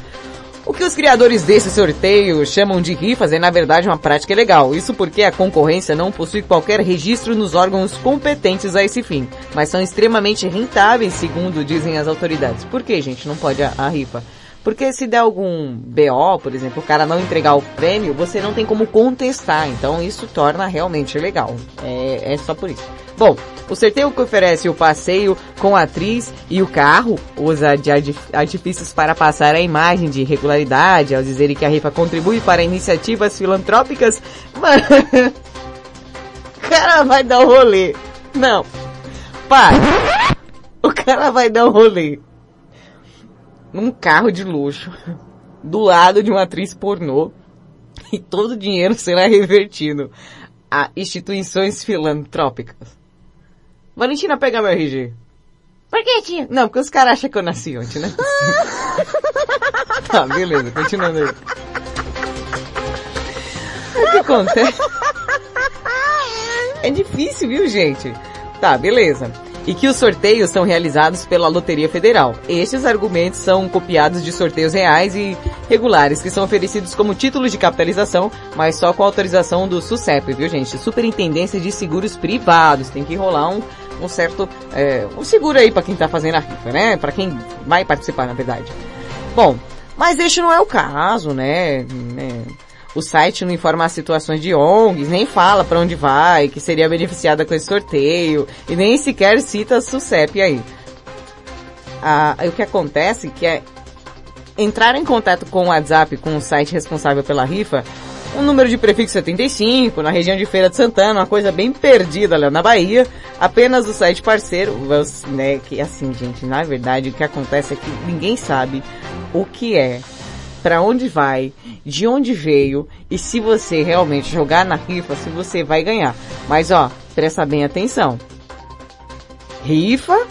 o que os criadores desse sorteio chamam de rifas é na verdade uma prática legal. Isso porque a concorrência não possui qualquer registro nos órgãos competentes a esse fim, mas são extremamente rentáveis, segundo dizem as autoridades. Por que, gente, não pode a, a rifa? Porque se der algum BO, por exemplo, o cara não entregar o prêmio, você não tem como contestar. Então isso torna realmente legal. É, é só por isso. Bom, o sorteio que oferece o passeio com a atriz e o carro usa de artifícios para passar a imagem de regularidade, ao dizerem que a rifa contribui para iniciativas filantrópicas. (laughs) Mas... cara vai dar um rolê. Não. Pai. O cara vai dar um rolê. Num carro de luxo. Do lado de uma atriz pornô. E todo o dinheiro será revertido a instituições filantrópicas. Valentina, pega meu RG. Por que, tio? Não, porque os caras acham que eu nasci ontem, né? (laughs) tá, beleza, continuando aí. O que acontece? É difícil, viu, gente? Tá, beleza. E que os sorteios são realizados pela Loteria Federal. Estes argumentos são copiados de sorteios reais e regulares, que são oferecidos como títulos de capitalização, mas só com autorização do SUSEP, viu gente? Superintendência de Seguros Privados. Tem que rolar um, um certo, é, um seguro aí para quem tá fazendo a rifa, né? Para quem vai participar, na verdade. Bom, mas este não é o caso, né? né? O site não informa as situações de ONGs, nem fala para onde vai, que seria beneficiada com esse sorteio, e nem sequer cita a SUSEP aí. Ah, o que acontece que é entrar em contato com o WhatsApp, com o site responsável pela rifa, um número de prefixo 75, na região de Feira de Santana, uma coisa bem perdida lá na Bahia, apenas o site parceiro, né, que assim, gente, na verdade o que acontece é que ninguém sabe o que é, para onde vai, de onde veio e se você realmente jogar na rifa, se você vai ganhar. Mas ó, presta bem atenção. Rifa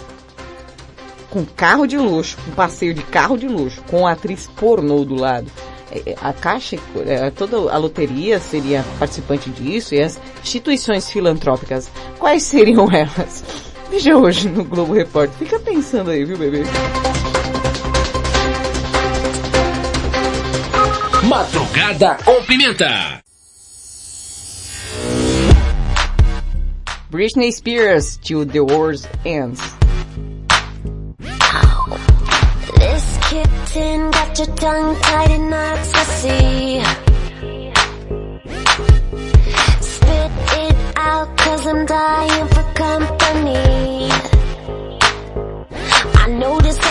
com carro de luxo, um passeio de carro de luxo, com atriz pornô do lado. É, é, A caixa, é, toda a loteria seria participante disso e as instituições filantrópicas, quais seriam (laughs) elas? Veja hoje no Globo Repórter. Fica pensando aí, viu, bebê? Madrugada com Pimenta. Britney Spears till the world ends. This kitten got your tongue tied in ecstasy. Spit it out cause I'm dying for company. I notice that you got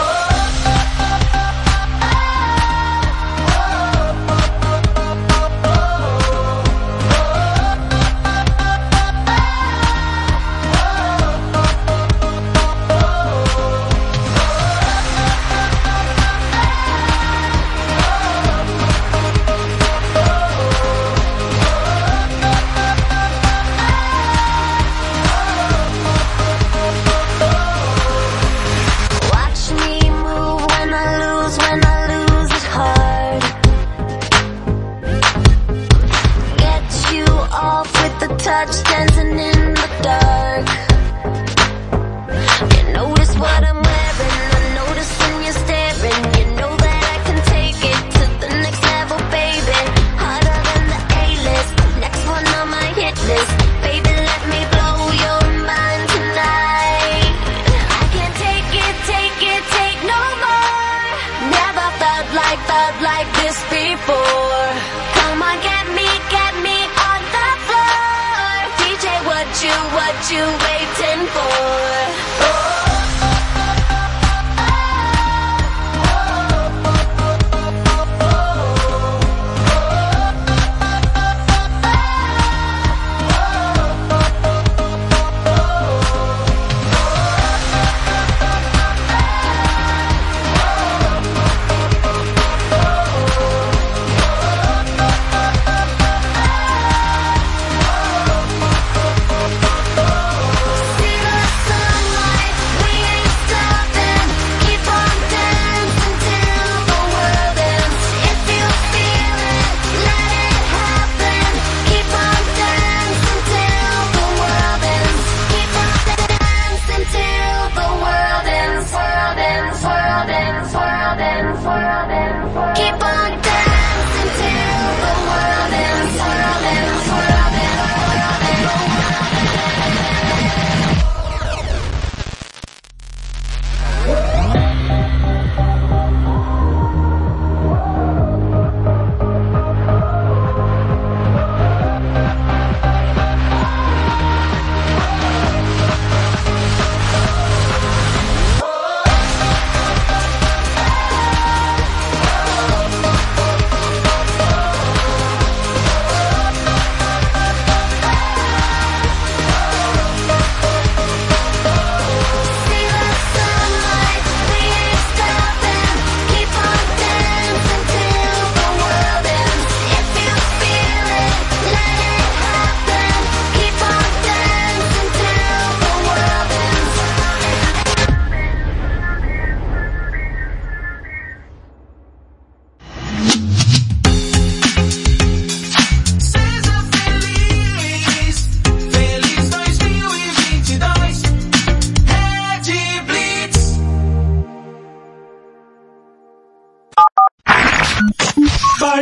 You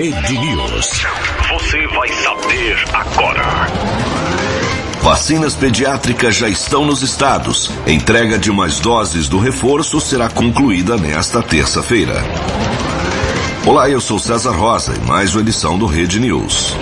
Rede News. Você vai saber agora. Vacinas pediátricas já estão nos estados. Entrega de mais doses do reforço será concluída nesta terça-feira. Olá, eu sou César Rosa e mais uma edição do Rede News.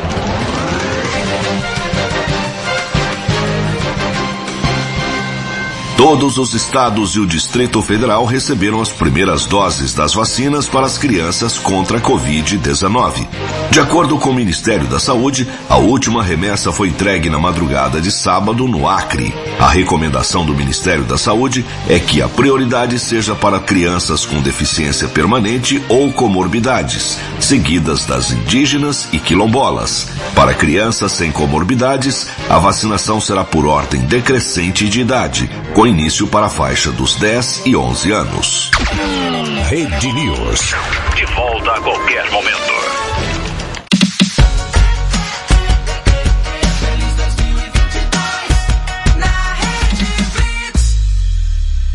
Todos os estados e o Distrito Federal receberam as primeiras doses das vacinas para as crianças contra a Covid-19. De acordo com o Ministério da Saúde, a última remessa foi entregue na madrugada de sábado no Acre. A recomendação do Ministério da Saúde é que a prioridade seja para crianças com deficiência permanente ou comorbidades, seguidas das indígenas e quilombolas. Para crianças sem comorbidades, a vacinação será por ordem decrescente de idade, com início para a faixa dos 10 e 11 anos. Rede News. De volta a qualquer momento.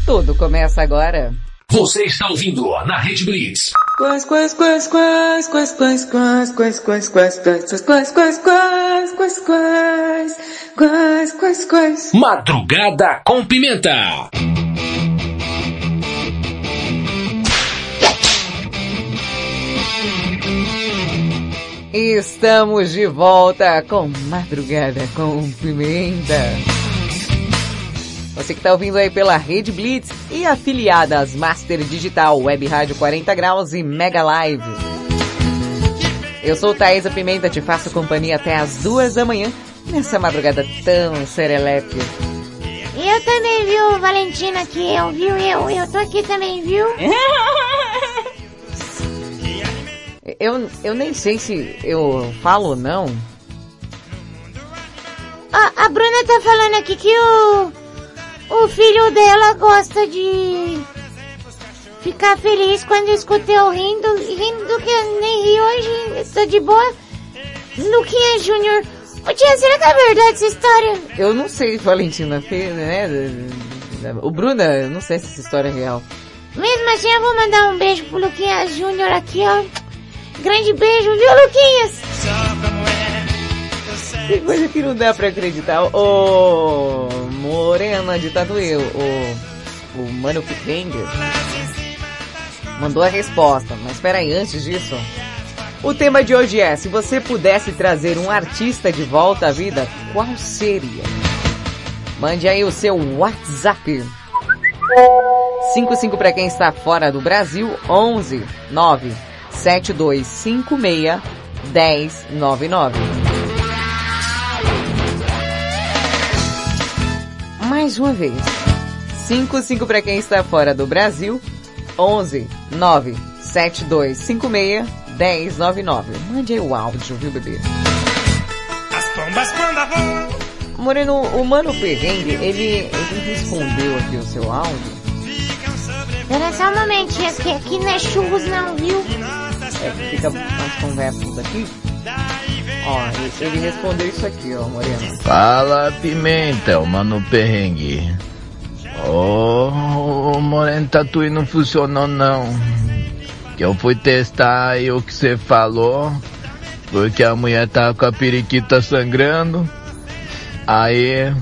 Tudo começa agora. Você está ouvindo na Rede Blitz. Quais, quais, quais, quais, quais, quais, quais, quais, quais, quais, quais, quais, quais, quais, quais, quais, quais, quais, quais. Madrugada com Pimenta. Estamos de volta com Madrugada com Pimenta. Você que está ouvindo aí pela Rede Blitz e afiliadas Master Digital, Web Rádio 40 Graus e Mega Live. Eu sou Thaisa Pimenta, te faço companhia até as duas da manhã, nessa madrugada tão serelepe. Eu também, viu, Valentina, que eu, viu, eu, eu tô aqui também, viu? (laughs) Eu, eu nem sei se eu falo ou não. A, a Bruna tá falando aqui que o, o filho dela gosta de ficar feliz quando escuta eu rindo, rindo que eu nem ri hoje, tô de boa. Luquinha Júnior, ô tia, será que é verdade essa história? Eu não sei, Valentina, né? O Bruna, eu não sei se essa história é real. Mesmo assim, eu vou mandar um beijo pro Luquinha Júnior aqui, ó. Grande beijo, viu, Luquinhas? Que coisa que não dá pra acreditar. Ô, Morena de Tatuí, o, o Mano Picanger mandou a resposta. Mas espera aí, antes disso, o tema de hoje é, se você pudesse trazer um artista de volta à vida, qual seria? Mande aí o seu WhatsApp. 55 para quem está fora do Brasil, 11 9 7256 1099. Mais uma vez. 55 para quem está fora do Brasil, 11 9 7256 1099. Mande aí o áudio, viu, bebê? As pombas quando voam. Moreno, o Mano Perrengue, ele, ele respondeu aqui o seu áudio. Espera só um momentinho, aqui, aqui não é churros não, viu? É, fica as conversas aqui. Ó, ele- respondeu isso aqui, ó, Moreno. Fala Pimenta, o mano perrengue. Ô, o Moreno Tatuí não funcionou não. Que eu fui testar aí o que você falou, porque a mulher tava com a periquita sangrando. Aí,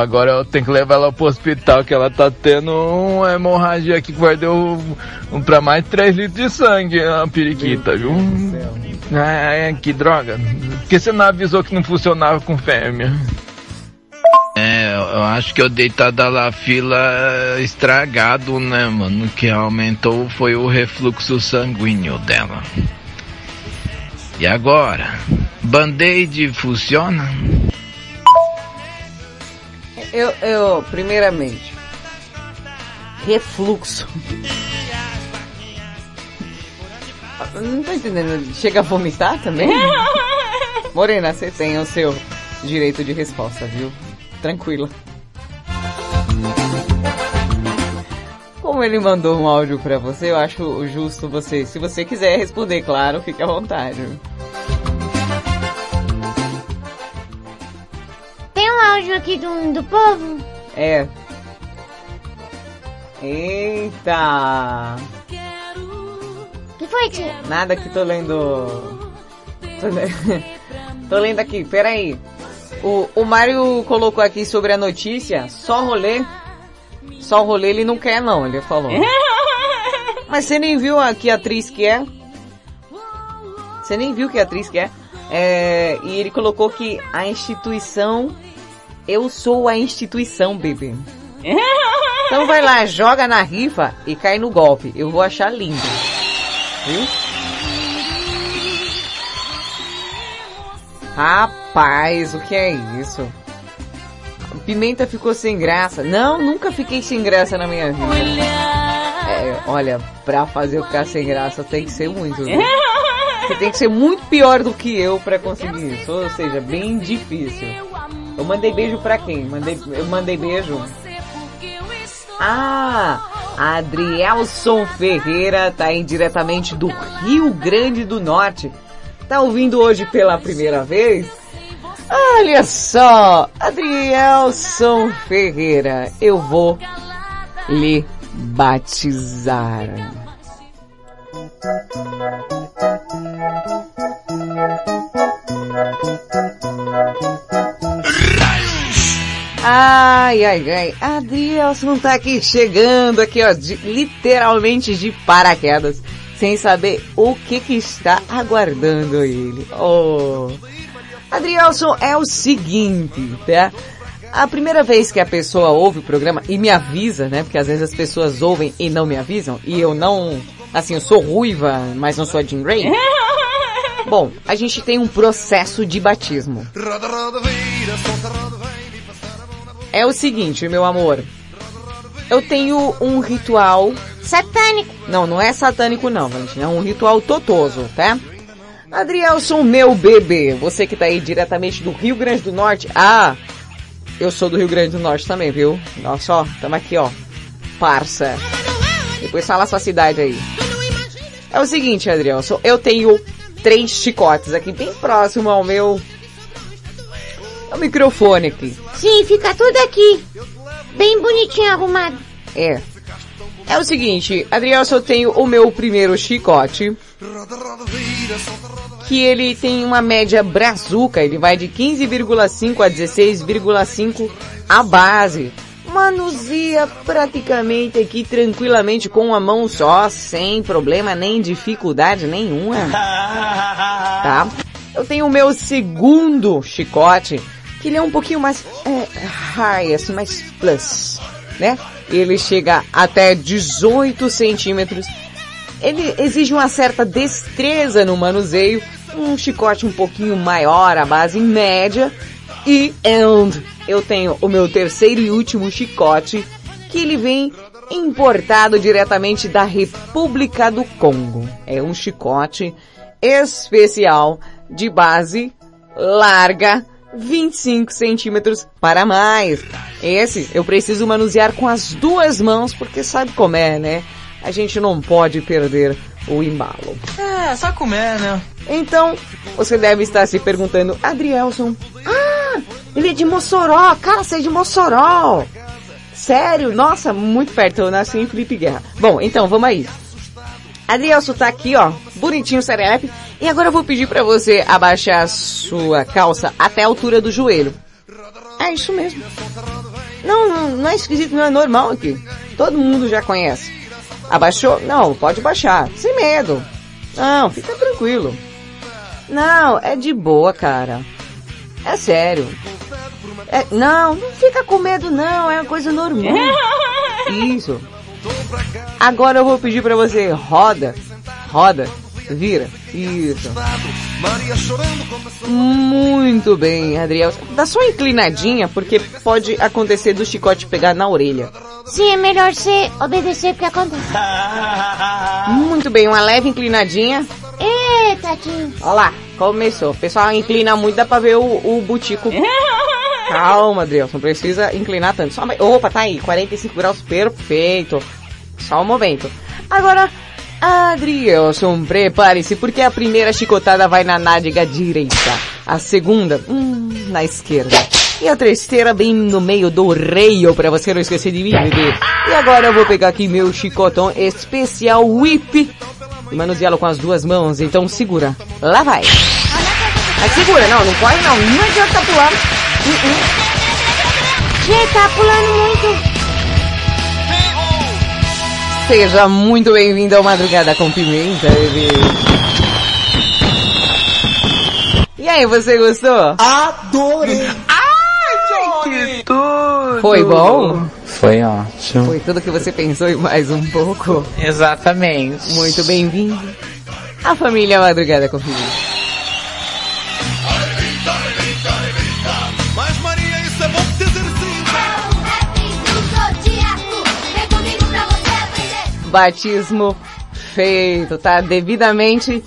agora eu tenho que levar ela pro hospital, que ela tá tendo uma hemorragia aqui que guardou um, um pra mais de 3 litros de sangue, a periquita, viu? É, que droga. Por que você não avisou que não funcionava com fêmea? É, eu acho que eu deitado lá fila estragado, né, mano? O que aumentou foi o refluxo sanguíneo dela. E agora? Band-aid funciona? Eu, eu, primeiramente, refluxo. Não tô entendendo. Chega a vomitar também? (laughs) Morena, você tem o seu direito de resposta, viu? Tranquila. Como ele mandou um áudio pra você, eu acho justo você, se você quiser responder, claro, fique à vontade. Aqui do, do povo? É. Eita! que foi, tia? Nada que tô lendo. Tô, le- (laughs) tô lendo aqui, peraí. O, o Mário colocou aqui sobre a notícia, só rolê. Só rolê ele não quer não, ele falou. (laughs) Mas você nem viu a que atriz que é? Você nem viu que atriz que é? É, e ele colocou que a instituição, eu sou a instituição, bebê. Então vai lá, joga na rifa e cai no golpe. Eu vou achar lindo. Viu? Rapaz, o que é isso? Pimenta ficou sem graça. Não, nunca fiquei sem graça na minha vida. É, olha, pra fazer eu ficar sem graça tem que ser muito. viu? Você tem que ser muito pior do que eu pra conseguir isso. Ou seja, bem difícil. Eu mandei beijo pra quem? Mandei, eu mandei beijo. Ah, Adrielson Ferreira tá aí diretamente do Rio Grande do Norte. Tá ouvindo hoje pela primeira vez? Olha só, Adrielson Ferreira, eu vou lhe batizar. Ai, ai, ai. Adrielson tá aqui chegando aqui, ó, de- literalmente de paraquedas, sem saber o que que está aguardando ele. Oh. Adrielson, é o seguinte, tá? A primeira vez que a pessoa ouve o programa e me avisa, né? Porque às vezes as pessoas ouvem e não me avisam, e eu não, assim, eu sou ruiva, mas não sou a Jean Grey. (laughs) Bom, a gente tem um processo de batismo. É o seguinte, meu amor. Eu tenho um ritual satânico. Não, não é satânico não, Valentina. É um ritual totoso, tá? Adrielson, meu bebê. Você que tá aí diretamente do Rio Grande do Norte. Ah, eu sou do Rio Grande do Norte também, viu? Olha só, tamo aqui, ó. Parça. Depois fala a sua cidade aí. É o seguinte, Adrielson. Eu tenho três chicotes aqui bem próximo ao meu... ao microfone aqui. Sim, fica tudo aqui. Bem bonitinho arrumado. É. É o seguinte, Adrielson, eu tenho o meu primeiro chicote. Que ele tem uma média brazuca, ele vai de 15,5 a 16,5 a base. Manuseia praticamente aqui tranquilamente com uma mão só, sem problema nem dificuldade nenhuma. (laughs) Tá? Eu tenho o meu segundo chicote, que ele é um pouquinho mais é, high, assim, mais plus, né? Ele chega até 18 centímetros. Ele exige uma certa destreza no manuseio, um chicote um pouquinho maior, a base média. E and eu tenho o meu terceiro e último chicote, que ele vem importado diretamente da República do Congo. É um chicote especial de base larga 25 centímetros para mais. Esse eu preciso manusear com as duas mãos porque sabe como é, né? A gente não pode perder o embalo. É, só comer, né? Então, você deve estar se perguntando, Adrielson, ah, ele é de Mossoró, cara, você é de Mossoró. Sério? Nossa, muito perto, eu nasci em Felipe Guerra. Bom, então, vamos aí. Adrielson tá aqui, ó, bonitinho, serelepe. E agora eu vou pedir pra você abaixar a sua calça até a altura do joelho. É isso mesmo. Não, não, não é esquisito, não é normal aqui. Todo mundo já conhece. Abaixou? Não, pode baixar. Sem medo. Não, fica tranquilo. Não, é de boa, cara. É sério. É, não, não fica com medo não, é uma coisa normal. (laughs) Isso. Agora eu vou pedir pra você, roda, roda, vira. Isso. Muito bem, Adriel. Dá só uma inclinadinha, porque pode acontecer do chicote pegar na orelha. Sim, é melhor você obedecer porque acontece. (laughs) Muito bem, uma leve inclinadinha. Eita, tio. Olha lá, começou. O pessoal inclina muito, dá pra ver o, o butico. (laughs) Calma, Adriel, não precisa inclinar tanto. Só, opa, tá aí, 45 graus, perfeito. Só um momento. Agora, Adrielson, prepare-se, porque a primeira chicotada vai na nádega direita. A segunda, hum, na esquerda. E a terceira bem no meio do reio, pra você não esquecer de mim, bebê. E agora eu vou pegar aqui meu chicotão especial whip e manuseá-lo com as duas mãos. Então segura. Lá vai. Mas segura, não, não corre não. Não adianta pular. Uh -uh. Gente, tá pulando muito. Seja muito bem-vindo ao Madrugada com Pimenta, bebê. E aí, você gostou? Adorei! Ai, gente! Tudo! Foi bom? Foi ótimo. Foi tudo que você pensou e mais um pouco? Exatamente. Muito bem-vindo à família Madrugada com Pimenta. Batismo feito, tá devidamente...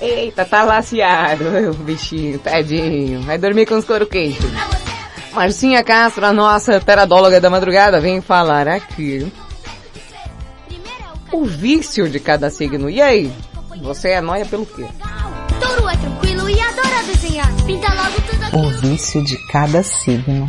Eita, tá laceado, (laughs) o bichinho, tadinho. Vai dormir com os couro quente. Marcinha Castro, a nossa teradóloga da madrugada, vem falar aqui o vício de cada signo. E aí? Você é nóia pelo quê? É O vício de cada signo,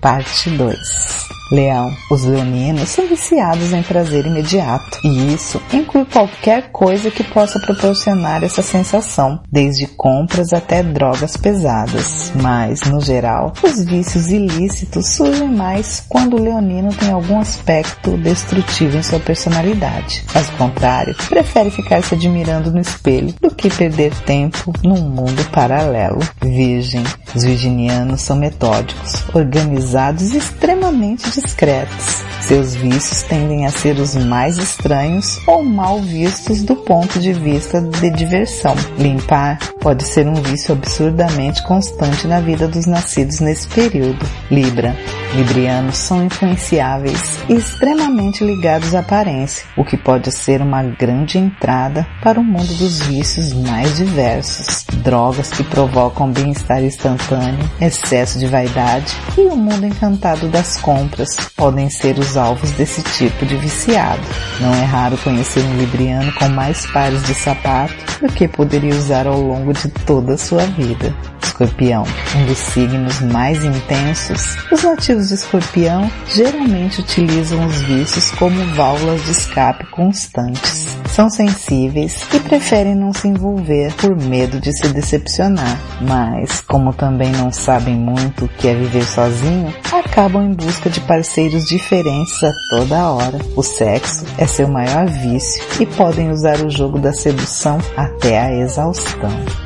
parte 2. Leão. Os leoninos são viciados em prazer imediato, e isso inclui qualquer coisa que possa proporcionar essa sensação, desde compras até drogas pesadas. Mas, no geral, os vícios ilícitos surgem mais quando o leonino tem algum aspecto destrutivo em sua personalidade. Caso contrário, prefere ficar se admirando no espelho do que perder tempo num mundo paralelo. Virgem. Os virginianos são metódicos, organizados e extremamente discretos. Seus vícios tendem a ser os mais estranhos ou mal vistos do ponto de vista de diversão. Limpar pode ser um vício absurdamente constante na vida dos nascidos nesse período. Libra. Librianos são influenciáveis e extremamente ligados à aparência, o que pode ser uma grande entrada para o mundo dos vícios mais diversos. Drogas que provocam bem-estar instantâneo, excesso de vaidade e o mundo encantado das compras podem ser os alvos desse tipo de viciado. Não é raro conhecer um libriano com mais pares de sapato do que poderia usar ao longo de toda a sua vida. Escorpião, um dos signos mais intensos, os nativos de escorpião geralmente utilizam os vícios como válvulas de escape constantes. São sensíveis e preferem não se envolver por medo de se decepcionar, mas como também não sabem muito o que é viver sozinho, acabam em busca de parceiros diferentes a toda hora. O sexo é seu maior vício e podem usar o jogo da sedução até a exaustão.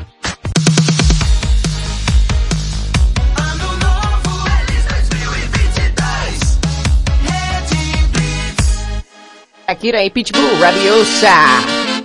Akira e Pitbull Rabiosa.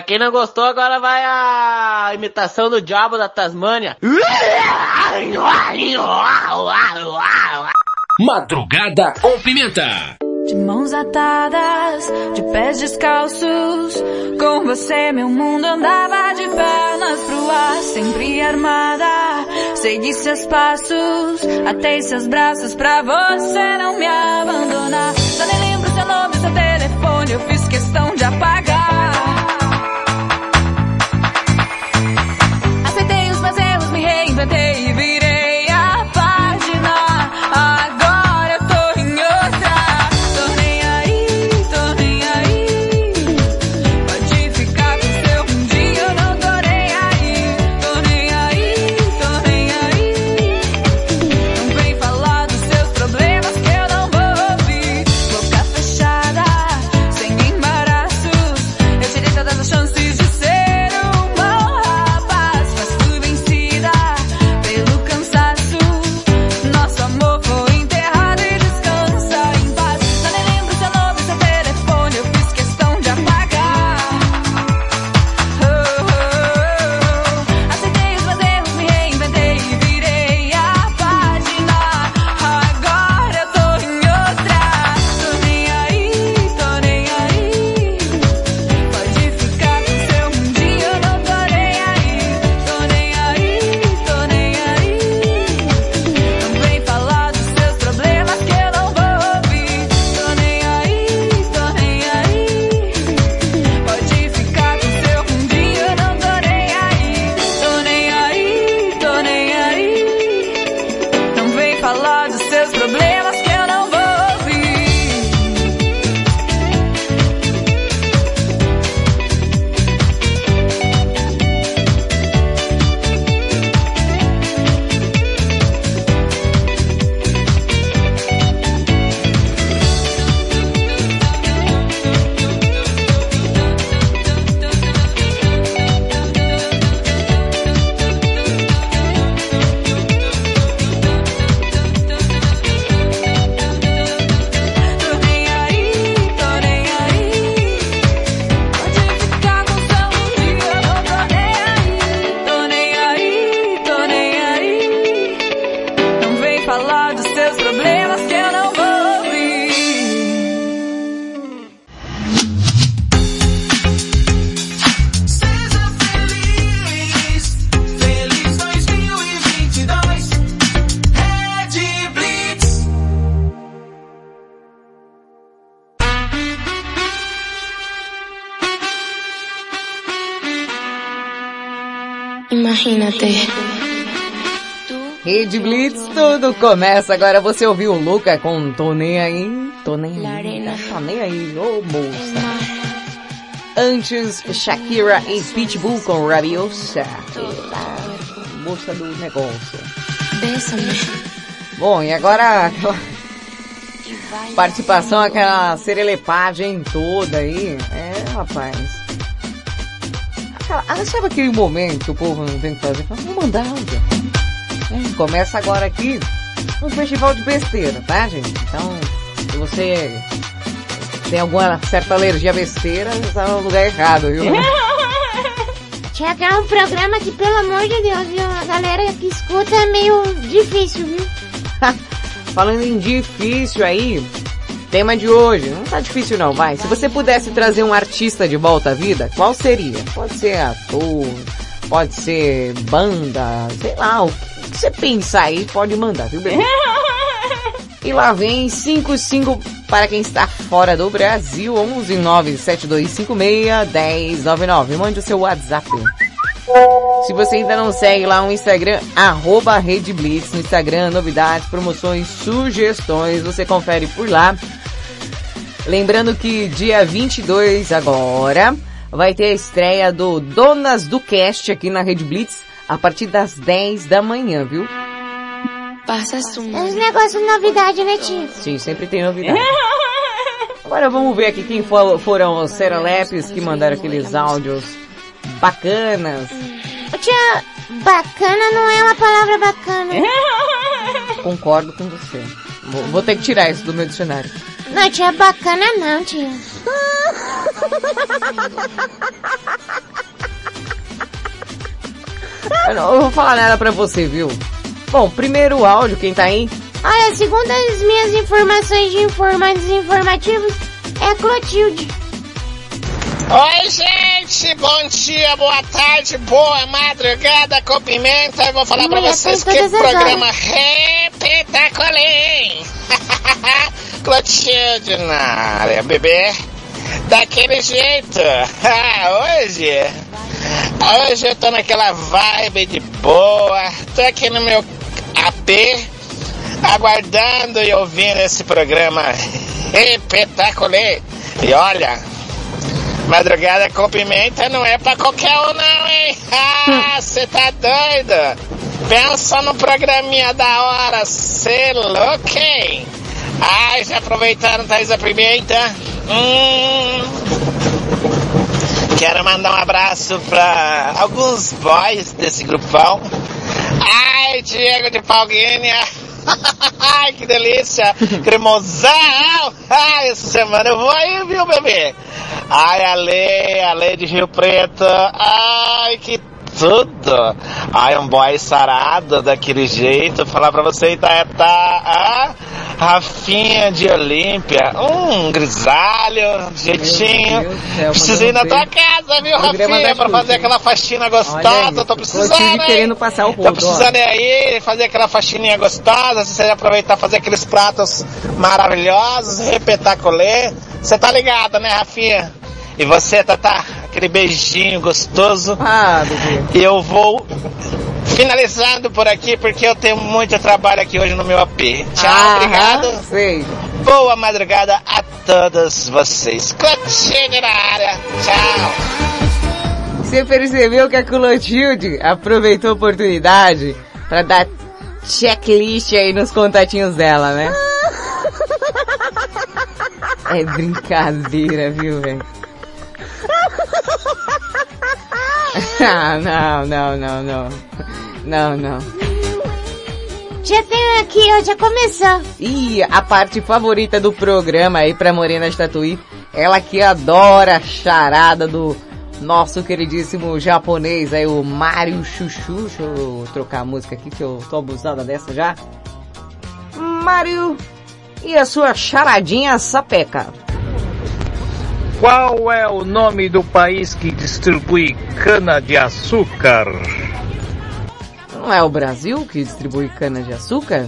Pra quem não gostou, agora vai a imitação do diabo da Tasmânia. Madrugada com pimenta. De mãos atadas, de pés descalços, com você meu mundo andava de pernas pro ar, sempre armada. Segui seus passos, atei seus braços pra você não me abandonar. Só nem lembro seu nome, seu telefone. tudo começa. Agora você ouviu o Luca com Tô Nem Aí. Tô Nem Aí. Né? Tô Nem Aí, ô oh, moça. Antes, Shakira e Pitbull com Rabiosa. Moça do negócio. Bom, e agora aquela participação, aquela serelepagem toda aí. É, rapaz. Aquela, sabe aquele momento que o povo não tem que fazer? Vamos mandar áudio. É, começa agora aqui um festival de besteira, tá, gente? Então, se você tem alguma certa alergia à besteira, está no lugar errado, viu? (laughs) Que é um programa que, pelo amor de Deus, viu? A galera que escuta é meio difícil, viu? (laughs) Falando em difícil aí, tema de hoje, não tá difícil não, vai. Se você pudesse trazer um artista de volta à vida, qual seria? Pode ser ator, pode ser banda, sei lá, o que você pensar aí, pode mandar, viu, bebê? (laughs) E lá vem 55 para quem está fora do Brasil, 11 97256 1099. Mande o seu WhatsApp. Se você ainda não segue lá no Instagram, arroba Rede Blitz, no Instagram, novidades, promoções, sugestões, você confere por lá. Lembrando que dia 22 agora vai ter a estreia do Donas do Cast aqui na Rede Blitz a partir das 10 da manhã, viu? Uns negócios de novidade, né, tio? Sim, sempre tem novidade. (laughs) Agora vamos ver aqui quem for- foram os Seralepes que mandaram aqueles áudios bacanas. Tia, bacana não é uma palavra bacana. (laughs) Concordo com você. Vou, vou ter que tirar isso do meu dicionário. Não, tia, bacana não, tia. (laughs) Eu não eu vou falar nada pra você, viu? Bom, primeiro áudio, quem tá aí? Olha, segundo as minhas informações de informantes informativos, é a Clotilde. Oi, gente! Bom dia, boa tarde, boa madrugada com pimenta. Eu vou falar pra Mulher, vocês tem que programa repetacular, hein? (laughs) Clotilde na área, bebê. Daquele jeito. (laughs) Hoje... Hoje eu tô naquela vibe de boa. Tô aqui no meu AP, aguardando e ouvindo esse programa espetacular. E olha, madrugada com pimenta não é pra qualquer um não, hein? Ah, você tá doido? Pensa no programinha da hora, cê louco, hein? Ai, já aproveitaram Thaís a Pimenta? Hum... Quero mandar um abraço pra alguns boys desse grupão. Ai, Diego de Palguinha. (laughs) Ai, que delícia. Cremosão. Ai, essa semana eu vou aí, viu, bebê? Ai, Ale, Ale de Rio Preto. Ai, que tudo. Ai, um boy sarado daquele jeito. Falar pra você, tá, tá, ah, Rafinha de Olímpia. Um grisalho, jeitinho. Preciso ir na tua casa, viu, Rafinha, pra fazer aquela faxina gostosa. Tô precisando, querendo passar o Tô rodo, precisando aí, fazer aquela faxininha gostosa, você aproveitar fazer aqueles pratos maravilhosos, repetaculê. Você tá ligado, né, Rafinha? E você, Tatá? Aquele beijinho gostoso. Ah, bebê. E eu vou finalizando por aqui, porque eu tenho muito trabalho aqui hoje no meu AP. Tchau, Aham, obrigado. Sei. Boa madrugada a todos vocês. Clotilde na área. Tchau. Você percebeu que a Clotilde aproveitou a oportunidade pra dar checklist aí nos contatinhos dela, né? (laughs) É brincadeira, viu, velho? Ah, não, não, não, não. Não, não. Já tenho aqui, ó, já começou. E a parte favorita do programa aí pra Morena de Tatuí, ela que adora a charada do nosso queridíssimo japonês aí, o Mario Chuchu. Deixa eu trocar a música aqui que eu tô abusada dessa já. Mario e a sua charadinha sapeca. Qual é o nome do país que distribui cana-de-açúcar? Não é o Brasil que distribui cana de açúcar?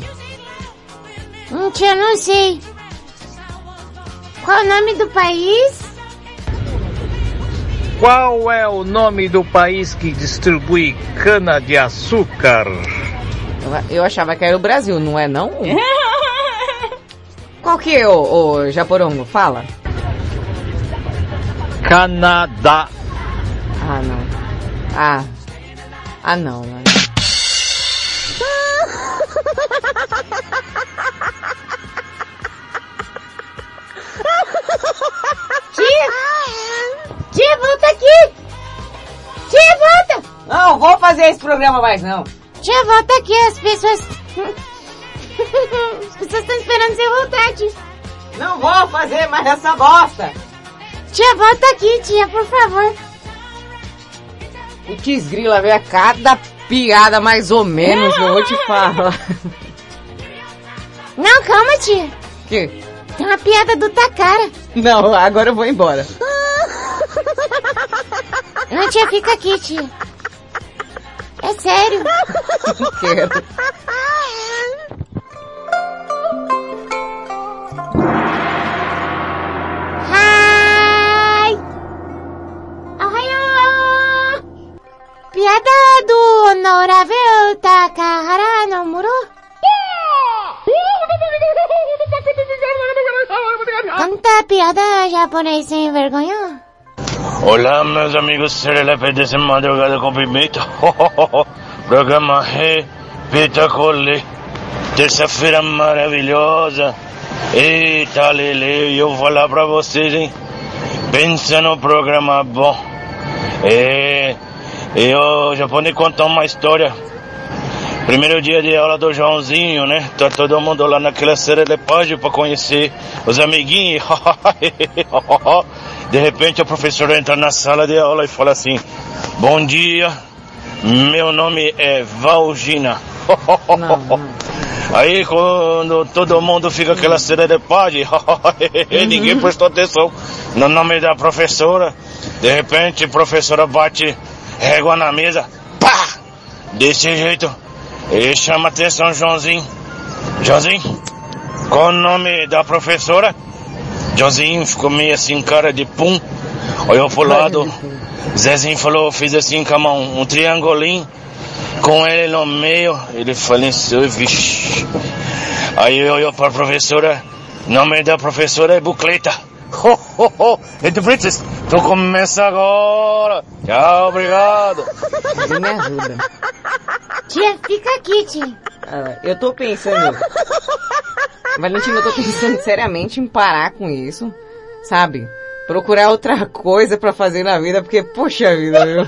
Hum, tia, não sei. Qual o nome do país? Qual é o nome do país que distribui cana-de-açúcar? Eu, eu achava que era o Brasil, não é não? (laughs) Qual que é, o, o Japorongo? Fala. Canadá. Ah, não. Ah. Ah, não, né? mano. Tia! Tia, volta aqui! Tia, volta! Não vou fazer esse programa mais, não. Tia, volta aqui, as pessoas... (laughs) As pessoas estão esperando você voltar, tia. Não vou fazer mais essa bosta! Tia, volta aqui, tia, por favor. O Kisgrila veio a cada piada mais ou menos, eu vou te falar. Não, calma, tia. Que? Tem uma piada do Takara. Não, agora eu vou embora. (laughs) Não, tia, fica aqui, tia. É sério. Não (laughs) quero. (laughs) Piada do honorável Takahara no Muro. A piada japonês sem vergonha. Olá, meus amigos Serelepe desse madrugada com pimenta. (laughs) Programa Repita Colê. Terça-feira maravilhosa. Eita, Lele, eu vou falar pra vocês, hein? Pensa no programa bom. É, eu já vou lhe contar uma história. Primeiro dia de aula do Joãozinho, né? Tá todo mundo lá naquela serelepagem pra conhecer os amiguinhos. (laughs) De repente a professora entra na sala de aula e fala assim: Bom dia, meu nome é Valgina. Aí quando todo mundo fica aquela serelepagem, (laughs) ninguém prestou atenção no nome da professora. De repente a professora bate régua na mesa, pá! Desse jeito. E chama atenção Joãozinho. Joãozinho, qual o nome da professora? Joãozinho ficou meio assim, cara de pum. Olhou pro lado. Zezinho falou, fiz assim com a mão, um triangulinho. Com ele no meio, ele faleceu, vixe. Aí olhou pra professora, nome da professora é Bucleta. Ho, ho, ho. Então, Princess, então começa agora. Tchau, obrigado. Você me ajuda. Tia, fica aqui, tia. Ah, eu tô pensando. Valentina, eu tô pensando seriamente em parar com isso, sabe? Procurar outra coisa pra fazer na vida, porque, poxa vida, viu?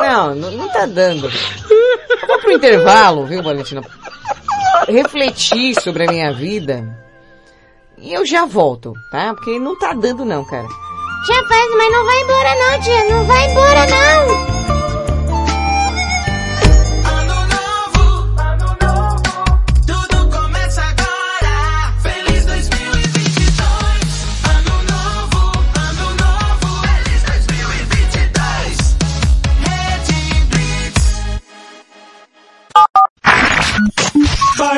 Não, não, não tá dando. Eu vou pro intervalo, viu, Valentina? Refletir sobre a minha vida. E eu já volto, tá? Porque não tá dando não, cara. Tia, faz, mas não vai embora não, tia. Não vai embora não.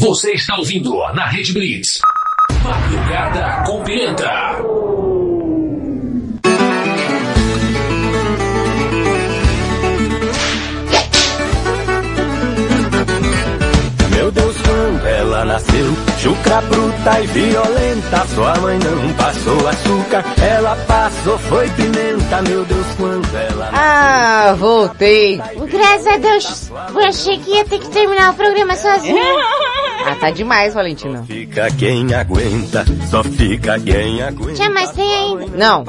Você está ouvindo na Rede Blitz. Madrugada com Pimenta. Meu Deus, quando ela nasceu, chucra bruta e violenta. Sua mãe não passou açúcar, ela passou foi pimenta. Meu Deus, quando ela. Ah, voltei. Graças a Deus, eu achei que ia ter que terminar o programa sozinho. (laughs) Ah, tá demais, Valentina. Fica quem aguenta, só fica quem aguenta. Tia, mas tem ainda. Não,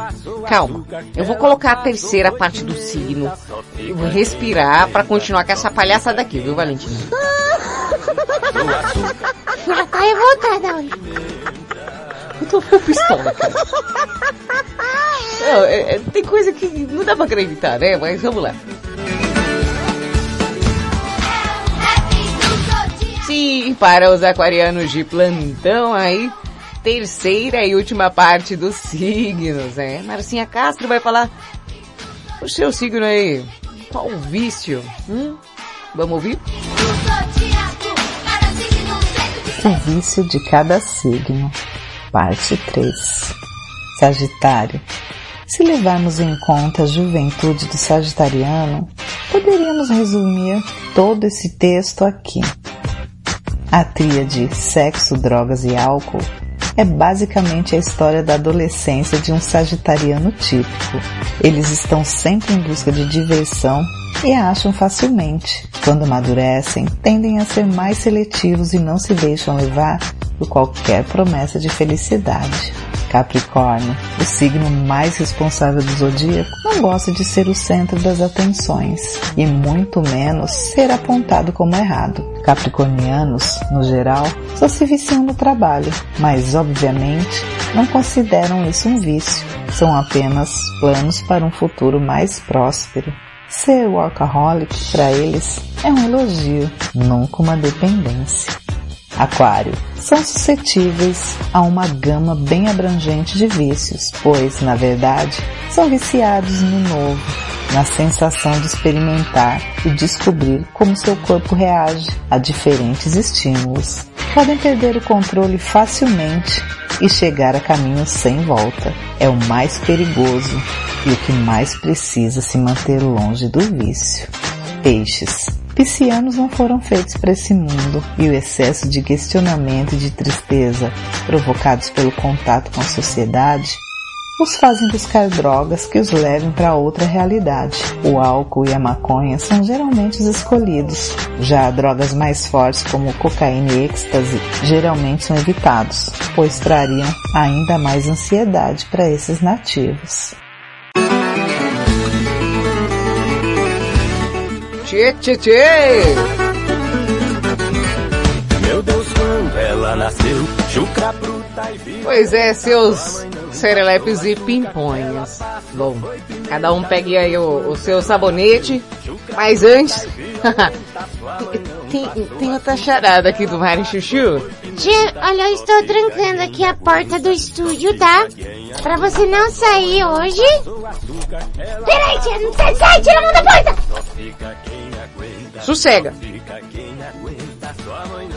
calma. Eu vou colocar a terceira parte do signo. Eu vou respirar pra continuar com essa palhaça daqui, viu, Valentina? Ela tá revoltada hoje. Eu tô com pistola, cara. (laughs) Não, é- é- tem coisa que não dá pra acreditar, né? Mas vamos lá. Sim, para os aquarianos de plantão aí, terceira e última parte dos signos, né? Marcinha Castro vai falar o seu signo aí. Qual o vício? Hum? Vamos ouvir? O vício de cada signo. Parte 3. Sagitário. Se levarmos em conta a juventude do sagitariano, poderíamos resumir todo esse texto aqui. A tríade sexo, drogas e álcool é basicamente a história da adolescência de um sagitariano típico. Eles estão sempre em busca de diversão e a acham facilmente. Quando amadurecem, tendem a ser mais seletivos e não se deixam levar por qualquer promessa de felicidade. Capricórnio, o signo mais responsável do zodíaco, não gosta de ser o centro das atenções e muito menos ser apontado como errado. Capricornianos, no geral, só se viciam no trabalho, mas obviamente não consideram isso um vício. São apenas planos para um futuro mais próspero. Ser workaholic para eles é um elogio, nunca uma dependência. Aquário. São suscetíveis a uma gama bem abrangente de vícios, pois, na verdade, são viciados no novo, na sensação de experimentar e descobrir como seu corpo reage a diferentes estímulos. Podem perder o controle facilmente e chegar a caminhos sem volta. É o mais perigoso e o que mais precisa se manter longe do vício. Peixes. Piscianos não foram feitos para esse mundo e o excesso de questionamento e de tristeza provocados pelo contato com a sociedade os fazem buscar drogas que os levem para outra realidade. O álcool e a maconha são geralmente os escolhidos. Já drogas mais fortes como cocaína e êxtase geralmente são evitados, pois trariam ainda mais ansiedade para esses nativos. Tchê, tchê, tchê! Meu Deus, quando ela nasceu, chucra bruta e violenta. Pois é, seus serelepes e pimpões. Bom, cada um pegue aí o, o seu sabonete, mas antes... (laughs) tem, tem outra charada aqui do Mário Chuchu. Tia, olha, eu estou trancando aqui a porta do estúdio, tá? Pra você não sair hoje. Peraí, tia, não sai, sai, tira a mão da porta! Sossega.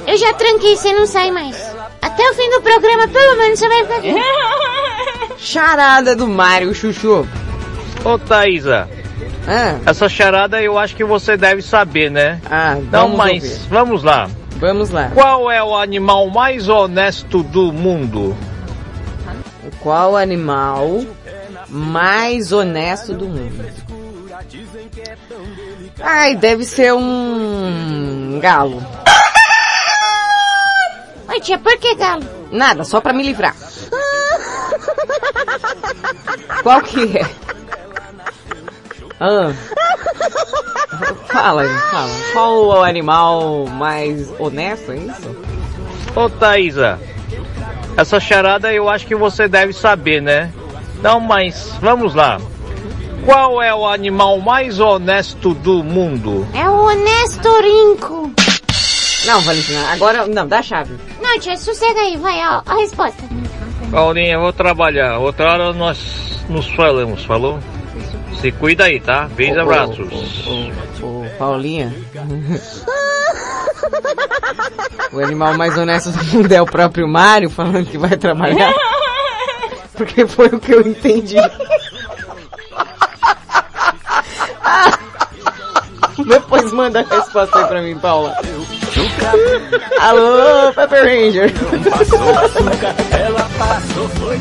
Eu já tranquei, você não sai mais. Até o fim do programa, pelo menos você vai ficar aqui. Charada do Mário Chuchu. Ô Thaisa, Ah, essa charada eu acho que você deve saber, né? ah, Não, vamos mas ouvir. vamos lá. Vamos lá. Qual é o animal mais honesto do mundo? Qual animal mais honesto do mundo? Ai, deve ser um galo. Oi, tia, por que galo? Nada, só pra me livrar. Qual que é? Ah. Fala aí, fala. Qual o animal mais honesto, é isso? Ô Thaisa, essa charada eu acho que você deve saber, né? Não, mas vamos lá. Qual é o animal mais honesto do mundo? É o Nestorinco. Não, Valentina, agora, não, dá a chave. Não, tia, sossega aí, vai, ó, a resposta. Paulinha, eu vou trabalhar. Outra hora nós nos falamos, falou? Se cuida aí, tá? Beijos Ô, ô, abraços. Ô, ô, Paulinha. o animal mais honesto do mundo é o próprio Mário falando que vai trabalhar. (laughs) Porque foi o que eu entendi. (laughs) Depois manda a resposta aí pra mim, Paula. Alô, Pepper Ranger. Passou ela passou foi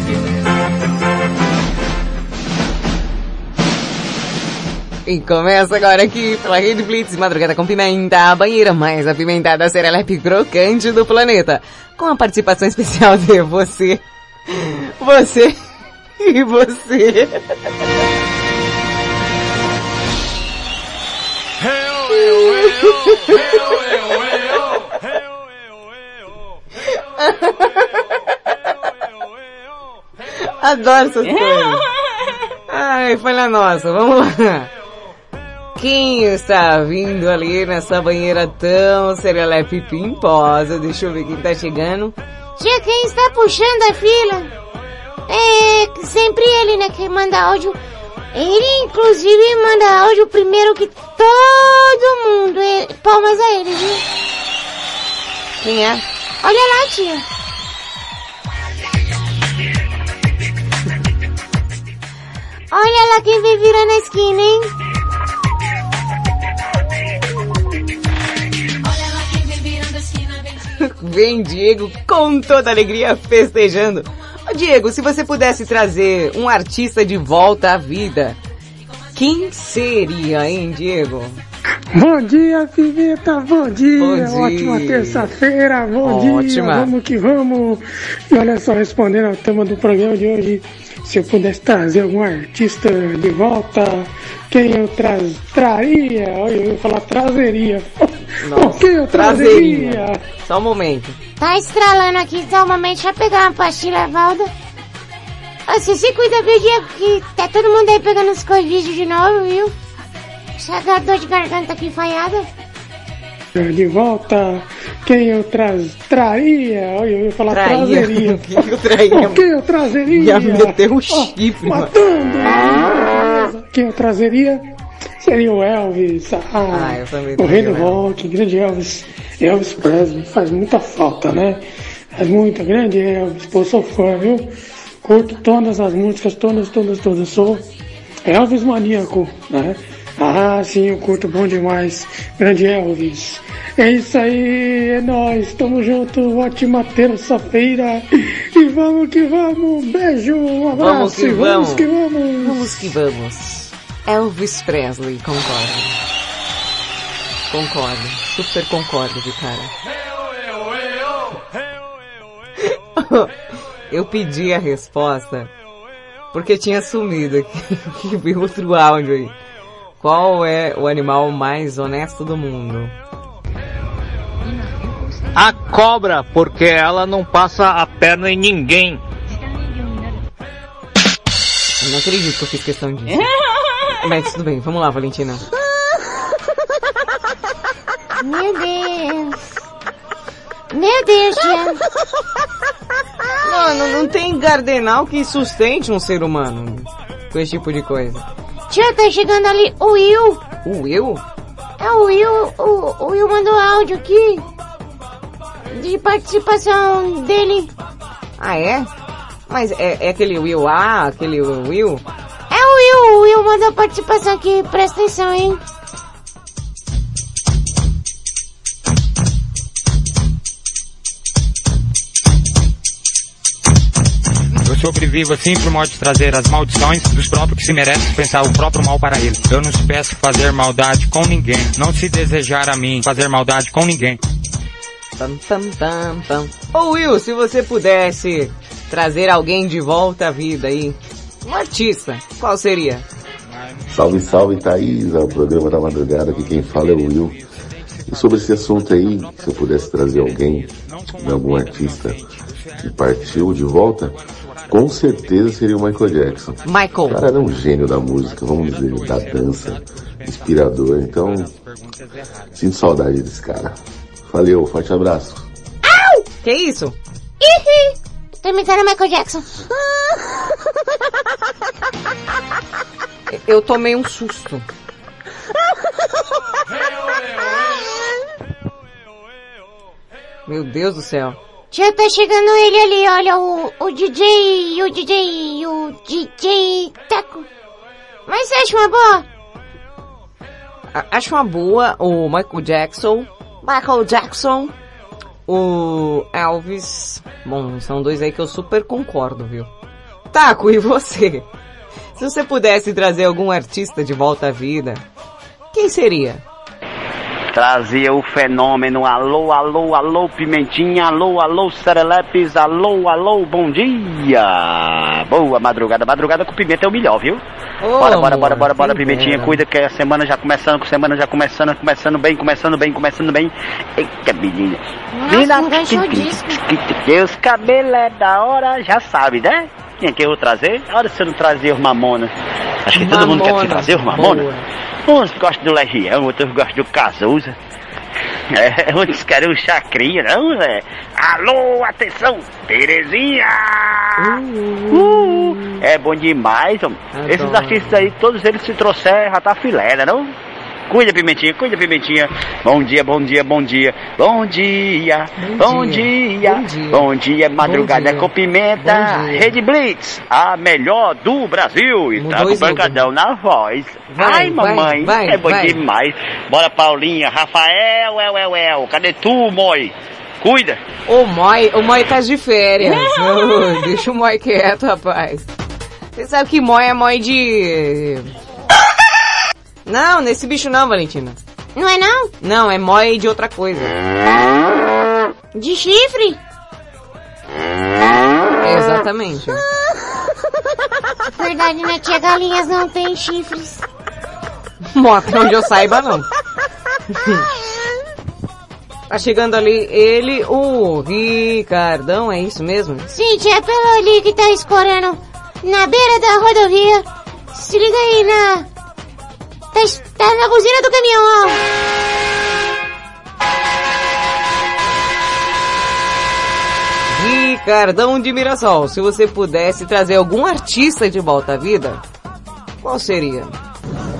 E começa agora aqui pela Rede Blitz, madrugada com pimenta, a banheira mais apimentada serelepe crocante do planeta. Com a participação especial de você, você e você. Adoro essas coisas. Ai, falha nossa, vamos lá. Quem está vindo ali nessa banheira tão serelepe pimposa? Deixa eu ver quem tá chegando. Tia, quem está puxando a fila? É sempre ele, né, que manda áudio. Ele, inclusive, manda áudio primeiro que todo mundo. É, palmas a ele, viu? Quem é? Olha lá, tia. Olha lá quem vem virando a esquina, hein? (laughs) Vem Diego com toda alegria festejando. Diego, se você pudesse trazer um artista de volta à vida, quem seria, hein, Diego? Bom dia, Pimenta, bom dia. Bom dia. Ótima terça-feira, bom dia. Ótima. Vamos que vamos. E olha só, respondendo ao tema do programa de hoje, se eu pudesse trazer algum artista de volta, quem eu tra traria? Olha, eu ia falar trazeria. (laughs) o que eu trazeria. trazeria? Só um momento. Tá estralando aqui, então, mamãe, deixa eu pegar uma pastilha, Valda. Ô, Você se cuida, viu, Diego, que tá todo mundo aí pegando os Covid de novo, viu? Essa dor de garganta aqui falhada. De volta, quem eu tra traria? Olha, eu ia falar Traía. trazeria. (laughs) Quem eu traía? O que eu trazeria? Ia meter um chifre, mano. Matando! Quem eu trazeria seria o Elvis. Ah, Ah, eu também o rei do rock, grande Elvis. Elvis Presley. Faz muita falta, né? Faz muita. Grande Elvis. Pô, sou fã, viu? Curto todas as músicas, todas, todas, todas. Sou Elvis maníaco, né? Ah, sim, eu curto bom demais. Grande Elvis. É isso aí, é nóis, tamo junto, ótima terça-feira. E vamos que vamos, um beijo, um abraço, Vamos que vamos vamos. que vamos. Vamos que vamos. Elvis Presley, concordo. Concordo. Super concordo, de cara. (laughs) Eu pedi a resposta porque tinha sumido aqui. (laughs) veio outro áudio aí. Qual é o animal mais honesto do mundo? A cobra, porque ela não passa a perna em ninguém. Eu não acredito que eu fiz questão disso. Mas tudo bem, vamos lá, Valentina. Meu Deus. Meu Deus, tia. Mano, não tem gardenal que sustente um ser humano com esse tipo de coisa. Tia, tá chegando ali o Will. O Will? É o Will, o, o Will mandou áudio aqui. De participação dele. Ah, é? Mas é, é aquele Will A, aquele Will? É o Will, o Will mandou participação aqui, presta atenção, hein? Sobrevivo assim por modo de trazer as maldições dos próprios que se merecem pensar o próprio mal para ele. Eu não se peço fazer maldade com ninguém. Não se desejar a mim fazer maldade com ninguém. Tam, tam, tam, tam. Ô Will, se você pudesse trazer alguém de volta à vida aí, um artista, qual seria? Salve, salve, Thaís, é o programa da madrugada, aqui quem fala é o Will. E sobre esse assunto aí, se eu pudesse trazer alguém, algum artista que partiu de volta, com certeza seria o Michael Jackson. Michael. O cara era um gênio da música, vamos dizer, da dança, inspirador, então sinto saudade desse cara. Valeu, forte abraço. Au! Que isso? Ih, tô imitando o Michael Jackson. Eu tomei um susto. Meu Deus do céu. Tia, tá chegando ele ali, olha, o, o DJ, o DJ, o DJ Teco. Mas você acha uma boa? A- Acho uma boa o Michael Jackson Michael Jackson, o Elvis. Bom, são dois aí que eu super concordo, viu? Taco, e você? Se você pudesse trazer algum artista de volta à vida, quem seria? Trazia o fenômeno, alô, alô, alô, Pimentinha, alô, alô, Serelepes, alô, alô, bom dia! Boa madrugada, madrugada com pimenta é o melhor, viu? Ô, bora, bora, bora, bora, bora, Pimentinha, dera. cuida que a semana já começando, com semana já começando, começando bem, começando bem, começando bem. Eita, menina. Nossa, enganchou o disco. Deus, cabelo é da hora, já sabe, né? Quem que eu trazer? A hora se eu não trazer os mamonas. Acho que todo mundo quer trazer os mamonas. Uns gostam do Legião, outros gostam do Cazuza. É, (laughs) outros querem o Chacrinha, não, é? Alô, atenção, Terezinha! Uh, é bom demais, homem. Esses Adoro. artistas aí, todos eles se trouxeram, já tá filé, né, não? Cuida, Pimentinha, cuida, Pimentinha. Bom dia, bom dia, bom dia. Bom dia, bom dia. Bom dia, madrugada dia. com pimenta. Bom dia. Rede Blitz, a melhor do Brasil. E tá com o slogan. pancadão na voz. Vai, Ai, vai, mamãe, vai, é bom vai. demais. Bora, Paulinha, Rafael, el, el, el. Cadê tu, moi? Cuida. O Moi, o Moi tá de férias. (laughs) Deixa o Moi quieto, rapaz. Você sabe que Moi é Moi de... Não, nesse bicho não, Valentina. Não é não? Não, é Moi de outra coisa. De chifre? Exatamente. (laughs) Verdade, né, tia? Galinhas não têm chifres. Bom, até onde eu saiba, não. Tá chegando ali ele, o Ricardão, é isso mesmo? Sim, tia, é pelo ali que tá escorando na beira da rodovia. Se liga aí na... Tá, tá na buzina do caminhão. Ricardão de Mirassol, se você pudesse trazer algum artista de volta à vida, qual seria?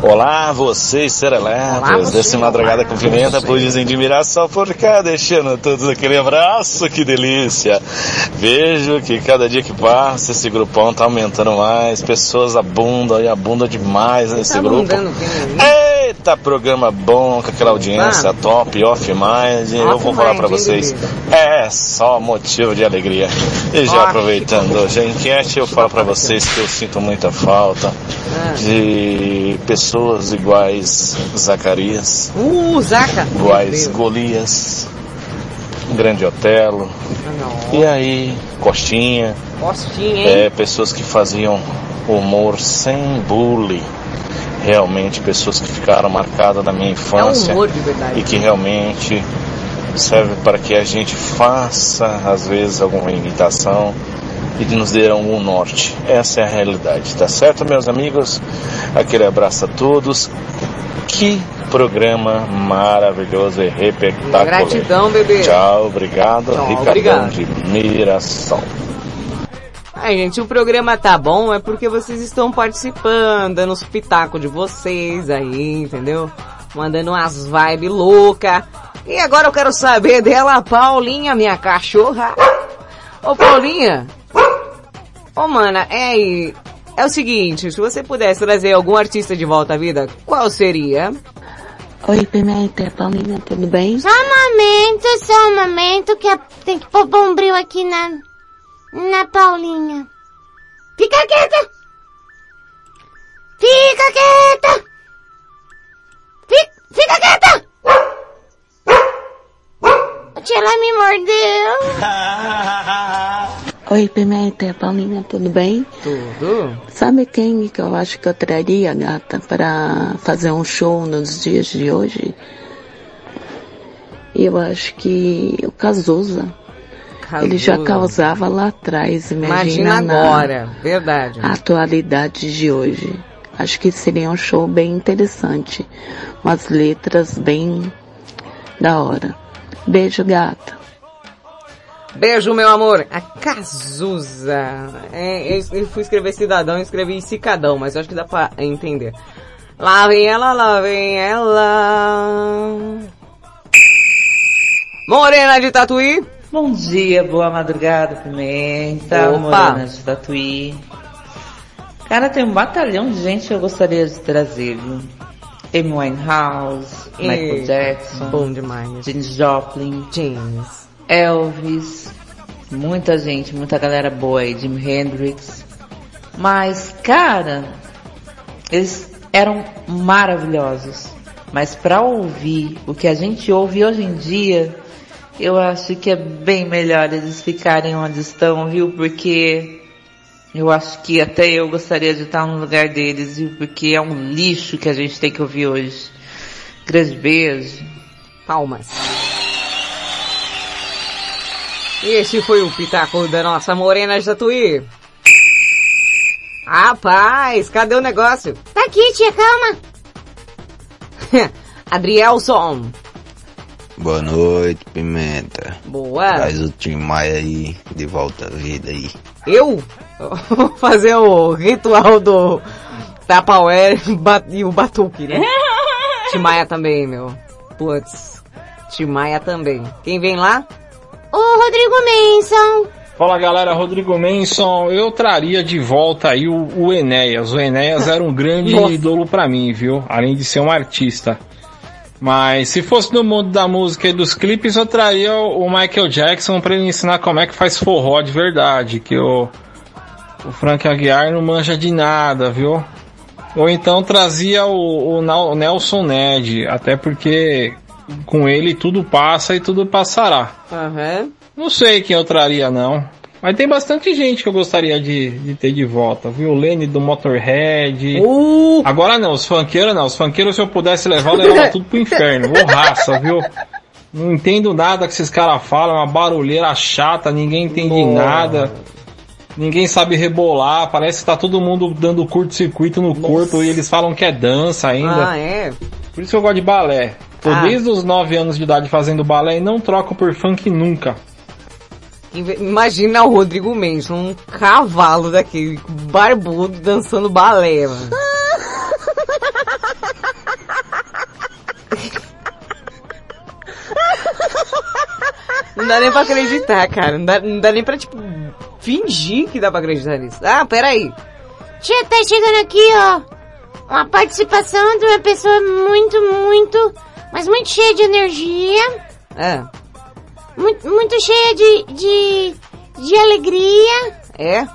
Olá, vocês serelepes, você. desse Madrugada com Pimenta, pudes admiração por cá, deixando todos aquele abraço, que delícia. Vejo que cada dia que passa esse grupão tá aumentando mais, pessoas abundam e abundam demais nesse Tá grupo. abundando Eita, programa bom, com aquela audiência Ah. top, off mais, e eu Off vou falar hein, vocês, é só motivo de alegria. E já Off. aproveitando hoje a enquete, eu falo pra vocês que eu sinto muita falta Ah. de pessoas iguais Zacarias, Uh, Zaca! iguais Golias, Grande Otelo, e aí Costinha, Postinha, hein? é, pessoas que faziam humor sem bullying. Realmente pessoas que ficaram marcadas na minha infância É um e que realmente serve para que a gente faça às vezes alguma imitação e que nos dê algum norte. Essa é a realidade, tá certo, meus amigos? Aquele abraço a todos. Que programa maravilhoso e repectacular. Gratidão, bebê. Tchau, obrigado. Tchau, Ricardão obrigado. de Mirassol. Ai, gente, o programa tá bom é porque vocês estão participando, dando os pitacos de vocês aí, entendeu? Mandando umas vibes loucas. E agora eu quero saber dela, Paulinha, minha cachorra. Ô, Paulinha. Ô, mana, é, é o seguinte, se você pudesse trazer algum artista de volta à vida, qual seria? Oi, Pimenta, Paulinha, tudo bem? Só um momento, só um momento que tem que pôr bombril aqui na... Na Paulinha. Fica quieta! Fica quieta! Fica, fica quieta! A tia, ela me mordeu. (laughs) Oi, Pimenta, Paulinha, tudo bem? Tudo. Sabe quem que eu acho que eu traria, gata, para fazer um show nos dias de hoje? Eu acho que o Cazuza. Ele já causava lá atrás, imagina, Imagina na agora, verdade. atualidade de hoje. Acho que seria um show bem interessante. Umas letras bem da hora. Beijo, gata. Beijo, meu amor. A Cazuza. É, eu, eu fui escrever cidadão e escrevi cicadão, mas eu acho que dá pra entender. Lá vem ela, lá vem ela. Morena de Tatuí. Bom dia, boa madrugada, Pimenta, Opa. Morena de Tatuí. Cara, tem um batalhão de gente que eu gostaria de trazer, viu? Amy Winehouse, Michael E- Jackson, Bom demais. James Joplin, James, Elvis, muita gente, muita galera boa aí, Jimi Hendrix. Mas, cara, eles eram maravilhosos. Mas pra ouvir o que a gente ouve hoje em dia, eu acho que é bem melhor eles ficarem onde estão, viu? Porque eu acho que até eu gostaria de estar no lugar deles, viu? Porque é um lixo que a gente tem que ouvir hoje. Grande beijo. Palmas. E este foi o Pitaco da nossa morena de Tatuí. Rapaz, cadê o negócio? Tá aqui, tia, calma. (laughs) Adrielson. Boa noite, Pimenta. Boa. Traz o Tim Maia aí de volta à vida aí. Eu? Vou fazer o ritual do Tupperware e o batuque, né? (laughs) Timaya também, meu. Putz. Timaya também. Quem vem lá? O Rodrigo Manson. Fala galera, Rodrigo Manson, eu traria de volta aí o, o Enéas. O Enéas era um grande ídolo pra mim, viu? Além de ser um artista. Mas se fosse no mundo da música e dos clipes, eu traria o Michael Jackson pra ele ensinar como é que faz forró de verdade, que o, o Frank Aguiar não manja de nada, viu? Ou então trazia o, o Nelson Ned, até porque com ele tudo passa e tudo passará. Aham. Não sei quem eu traria, não. Mas tem bastante gente que eu gostaria de, de ter de volta, viu? O Lenny do Motorhead. Uh! Agora não, os funkeiros não. Os funkeiros, se eu pudesse levar, eu levava tudo pro inferno. Ô raça, viu? Não entendo nada que esses caras falam, é uma barulheira chata, ninguém entende Boa. nada. Ninguém sabe rebolar, parece que tá todo mundo dando curto-circuito no corpo e eles falam que é dança ainda. Ah, é? Por isso que eu gosto de balé. Tô Ah. desde os 9 anos de idade fazendo balé e não troco por funk nunca. Imagina o Rodrigo Manson, um cavalo daquele, barbudo, dançando balé, mano. Não dá nem pra acreditar, cara. Não dá, não dá nem pra, tipo, fingir que dá pra acreditar nisso. Ah, peraí. Tia, tá chegando aqui, ó. Uma participação de uma pessoa muito, muito, mas muito cheia de energia. É. Muito, muito cheia de, de, de alegria. É?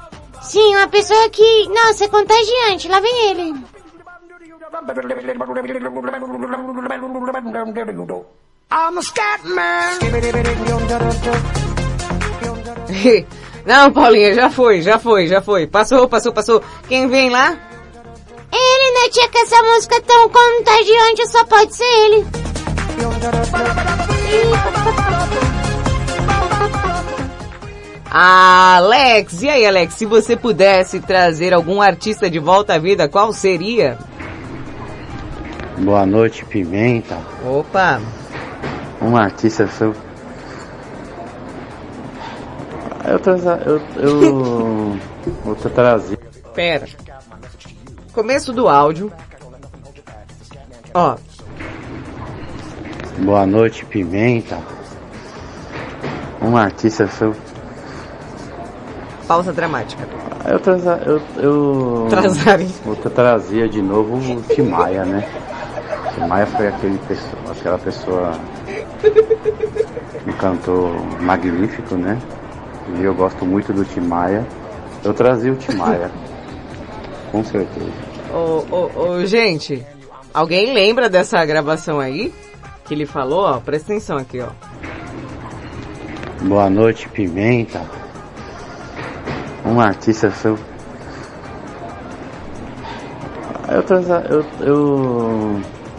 Sim, uma pessoa que, nossa, é contagiante. Lá vem ele. (laughs) Não, Paulinha, já foi, já foi, já foi. Passou, passou, passou. Quem vem lá? Ele, né, tia, que essa música tão contagiante só pode ser ele. (laughs) Alex, e aí Alex, se você pudesse trazer algum artista de volta à vida, qual seria? Boa noite, Pimenta. Opa! Um artista seu. Eu trazer. Eu. Eu. (laughs) Vou te trazer. Pera. Começo do áudio. Ó, Boa noite, Pimenta. Um artista seu. Pausa dramática. Eu trazer. Eu. eu te trazer de novo o Timaya, né? Timaya foi aquele pessoa, aquela pessoa. Um cantor magnífico, né? E eu gosto muito do Timaya. Eu trazia o Timaya. Com certeza. Ô, ô, ô, gente, alguém lembra dessa gravação aí? Que ele falou, ó, presta atenção aqui, ó. Boa noite, Pimenta. Um artista seu. Eu trazer. Eu.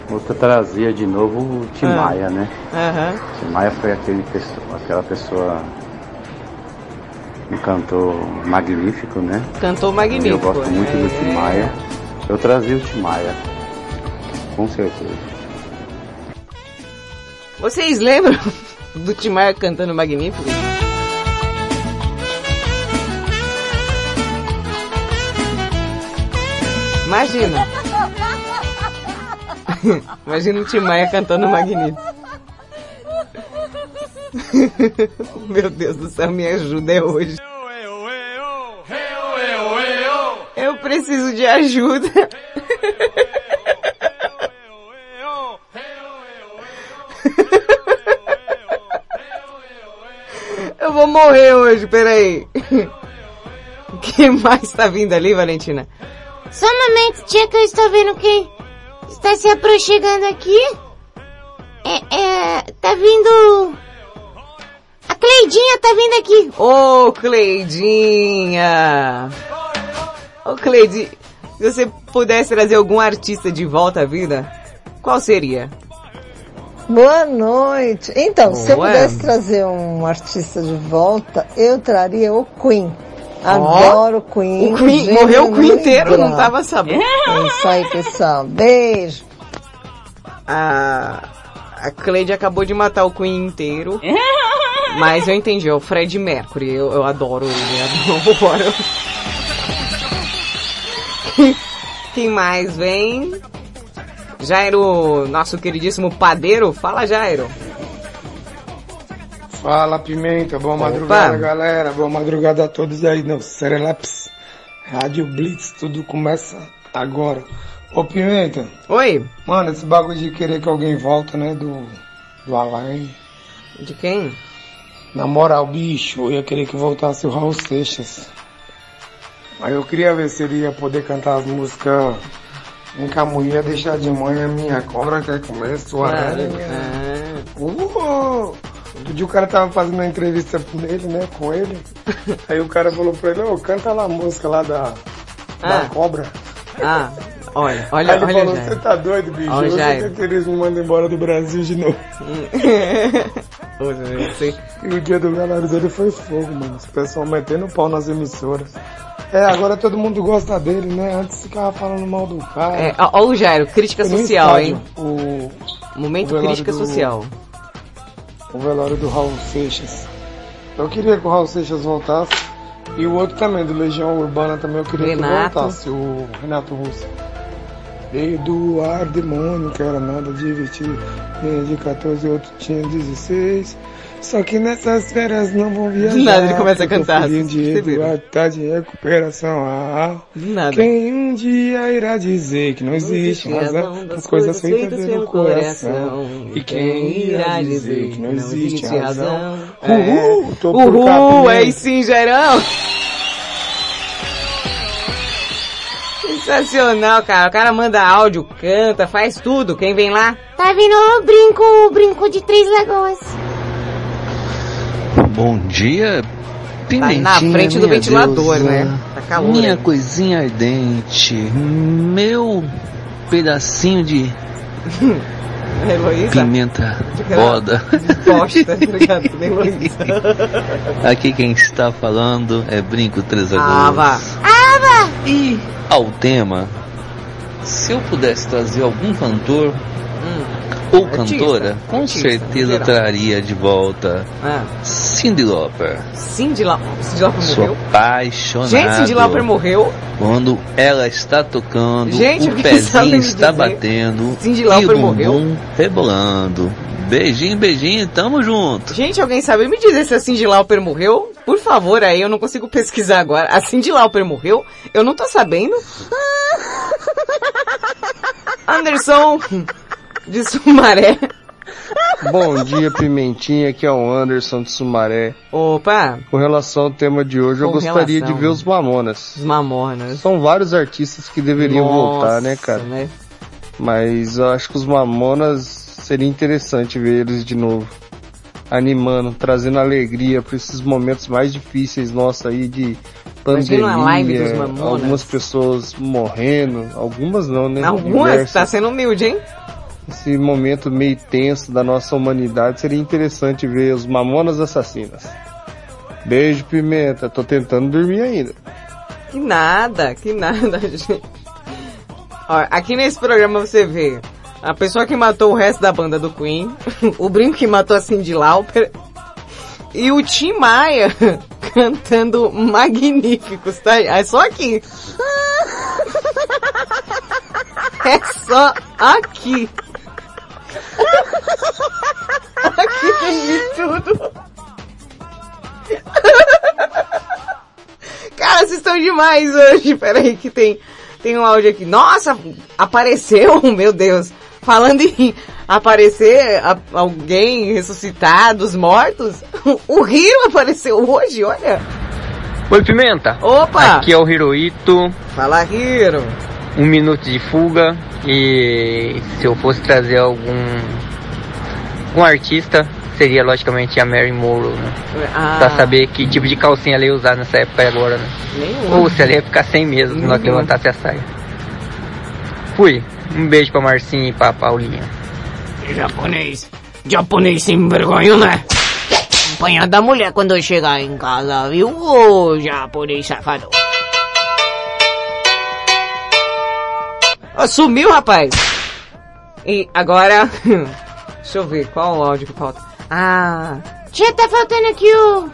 eu te trazer de novo o Timaya, né? Aham. Timaya foi aquele pessoa, aquela pessoa. Um cantor magnífico, né? Cantor magnífico. eu gosto muito do é. Timaya. Eu trazia o Timaya. Com certeza. Vocês lembram (laughs) do Timaya cantando magnífico? Imagina. (laughs) Imagina o Tim Maia cantando Magnífico. (laughs) Meu Deus do céu, me ajuda é hoje. Eu preciso de ajuda. (laughs) Eu vou morrer hoje, peraí. que mais tá vindo ali, Valentina? Só um momento, tia, que eu estou vendo quem está se aproximando aqui. É, é, tá vindo... A Cleidinha tá vindo aqui. Ô, Cleidinha! Ô, Cleidinha, se você pudesse trazer algum artista de volta à vida, qual seria? Boa noite. Então, se eu pudesse trazer um artista de volta, eu traria o Queen. Adoro o Queen. o Queen- morreu o Queen inteiro, não tava sabendo. É isso aí, pessoal. Beijo. A, a Cleide acabou de matar o Queen inteiro. Mas eu entendi, é o Fred Mercury. Eu, eu adoro ele, adoro. (laughs) Quem mais vem? Jairo, nosso queridíssimo padeiro. Fala, Jairo. Fala Pimenta, boa Opa. madrugada galera, boa madrugada a todos aí no Serelaps, Rádio Blitz, tudo começa agora. Ô Pimenta. Oi. Mano, esse bagulho de querer que alguém volta, né, do, do Alain. De quem? Na moral, bicho, eu ia querer que voltasse o Raul Seixas. Aí eu queria ver se ele ia poder cantar as músicas cá, mulher, deixar de manhã, minha cobra quer comer sua aranha. Uh! Outro dia o cara tava fazendo uma entrevista com ele, né, com ele. (laughs) Aí o cara falou pra ele, ô, canta lá a música lá da, da Ah. cobra. Ah, olha, olha, Aí ele olha, falou, Jairo. você tá doido, bicho? Olha Você Jairo. quer que eles me mandem embora do Brasil de novo? (laughs) E o dia do galera dele foi fogo, mano. Os pessoal metendo pau nas emissoras. É, agora todo mundo gosta dele, né? Antes ficava falando mal do cara. É, ó, o Jairo, crítica social, estádio, hein? O, Momento o crítica do- social. O velório do Raul Seixas. Eu queria que o Raul Seixas voltasse. E o outro também, do Legião Urbana também, eu queria Renato. que voltasse, o Renato Russo. Eduardo Mônica era nada divertido. Tinha de 14, outro tinha 16. Só que nessas férias não vão viajar. Do nada ele começa a cantar, de você viu? Eduardo tá de recuperação. Ah, Do nada. Quem um dia irá dizer que não existe razão das coisas feitas pelo coração? E quem irá dizer que não existe razão? Uhul, tô por Uhul, caminho. é isso sim, Jairão. Sensacional, cara. O cara manda áudio, canta, faz tudo. Quem vem lá? Tá vindo o brinco, o brinco de Três Lagoas. Bom dia, Pimentinha, na frente do ventilador, deusa, né? Tá calor Minha aí. coisinha ardente, meu pedacinho de (laughs) Heloísa? pimenta foda. Bosta. (laughs) Aqui quem está falando é Brinco Três Ah, vá. Ava! E ao tema, se eu pudesse trazer algum cantor ou. Artista, cantora, com artista, certeza traria de volta Ah. Cyndi Lauper. Cindy, La... Cindy Lauper Sou morreu? apaixonado. Gente, Cindy Lauper morreu? Quando ela está tocando, Gente, o pezinho está batendo Cyndi e Lauper o morreu? bumbum rebolando. Beijinho, beijinho, tamo junto. Gente, alguém sabe me dizer se a Cindy Lauper morreu? Por favor, aí eu não consigo pesquisar agora. A Cindy Lauper morreu? Eu não tô sabendo. (laughs) Anderson de Sumaré. Bom dia, Pimentinha. Aqui é o Anderson de Sumaré. Opa! Com relação ao tema de hoje, eu Com gostaria relação. de ver os Mamonas. Os Mamonas. São vários artistas que deveriam Nossa, voltar, né, cara? né? Mas eu acho que os Mamonas seria interessante ver eles de novo. Animando, trazendo alegria para esses momentos mais difíceis nossos aí de pandemia. Imagina uma live dos Mamonas. Algumas pessoas morrendo, algumas não, né? Algumas, Diversas. tá sendo humilde, hein? Esse momento meio tenso da nossa humanidade seria interessante ver os Mamonas Assassinas. Beijo, Pimenta. Tô tentando dormir ainda. Que nada, que nada, (laughs) gente. Ó, aqui nesse programa você vê a pessoa que matou o resto da banda do Queen, (laughs) o Brinco que matou a Cindy Lauper e o Tim Maia (laughs) cantando Magníficos, tá? É só aqui. É só aqui. Aqui tem de tudo. Cara, vocês estão demais hoje. Peraí que tem, tem um áudio aqui. Nossa, apareceu, (laughs) meu Deus. falando em aparecer a- alguém ressuscitar dos mortos, (laughs) o Hiro apareceu hoje, olha. Oi, Pimenta. Opa! Aqui é o Hiroito. Fala, Hiro. Um minuto de fuga. E se eu fosse trazer algum. Um artista, seria logicamente a Mary Morrow, né? Ah. Pra saber que tipo de calcinha ela ia usar nessa época e agora, né? Ou se ela ia ficar sem mesmo, se nós Uhum. levantasse a saia. Fui. Um beijo pra Marcinha e pra Paulinha. Japonês. Japonês sem vergonha, né? Apanhar da mulher quando eu chegar em casa, viu? Ô, japonês safado. Ó, Sumiu, rapaz. E agora, (laughs) deixa eu ver, qual o áudio que falta? Ah, Já tá faltando aqui o...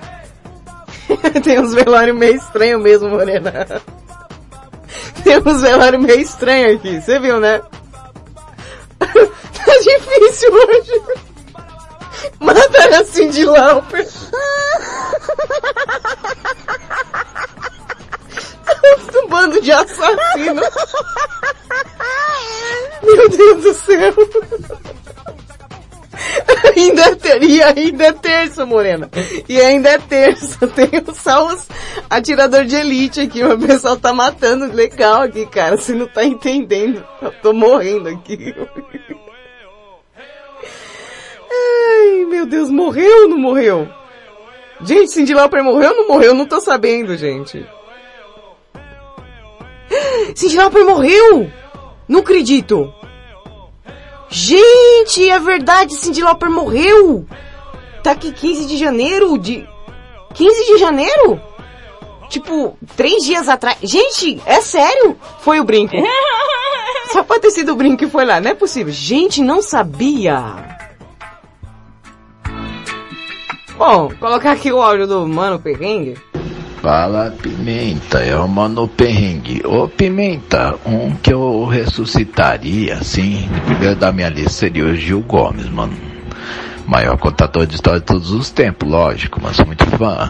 (laughs) tem uns velórios meio estranhos mesmo, Morena. (laughs) Tem uns velórios meio estranhos aqui, você viu, né? tá difícil hoje. Mataram a Cindy Lauper. um bando de assassino. Meu Deus do céu. (laughs) Ainda é ter, e ainda é terça, Morena. E ainda é terça. (laughs) Tem só os atirador de elite aqui. O pessoal tá matando legal aqui, cara. Você não tá entendendo. Eu tô morrendo aqui. Ai, meu Deus, morreu ou não morreu? Gente, Cindy Lauper morreu ou não morreu? Não tô sabendo, gente. (gasps) Cindy Lauper morreu! Não acredito! Gente, é verdade, Cindy Lauper morreu! Tá aqui 15 de janeiro de... 15 de janeiro? Tipo, três dias atrás. Gente, é sério? Foi o brinco. (laughs) Só pode ter sido o brinco que foi lá, não é possível. Gente, não sabia. Bom, colocar aqui o áudio do Mano Perrengue. Fala Pimenta, é o Mano Perrengue. Ô Pimenta, um que eu ressuscitaria, assim, primeiro da minha lista seria o Gil Gomes, mano. Maior contador de história de todos os tempos, lógico, mas sou muito fã.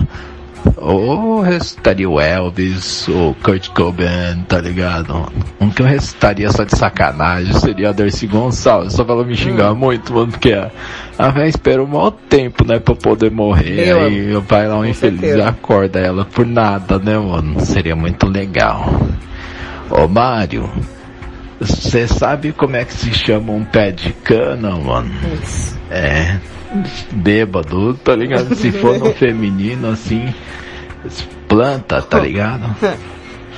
Ou ressuscitaria o Elvis, o Kurt Cobain, tá ligado? Um que eu ressuscitaria só de sacanagem seria a Darcy Gonçalves, só pra ela me xingar muito, mano, porque a, a véia espera um maior tempo, né, pra poder morrer, Eu aí vai lá um infeliz e acorda ela por nada, né, mano? Seria muito legal. Ô Mário, você sabe como é que se chama um pé de cana, mano? É. Bêbado, tá ligado? Se for no feminino, assim, planta, tá ligado?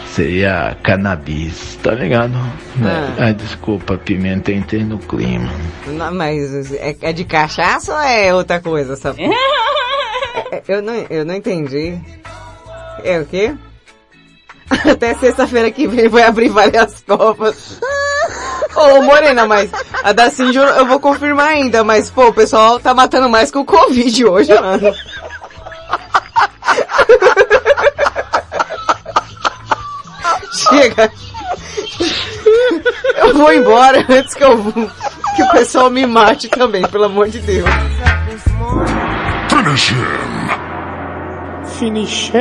Seria cannabis, tá ligado? Ah. Ai, desculpa, pimenta, entrei no clima. Não, mas é, é de cachaça ou é outra coisa? Sabe? (laughs) É, eu, não, eu não entendi. É o quê? (laughs) Até sexta-feira que vem vai abrir várias copas. (laughs) Ô, Morena, mas a da Cindy eu, eu vou confirmar ainda, mas pô, o pessoal tá matando mais que o Covid hoje, (laughs) mano. Chega. Eu vou embora antes que eu que o pessoal me mate também, pelo amor de Deus. Finish him. Finished.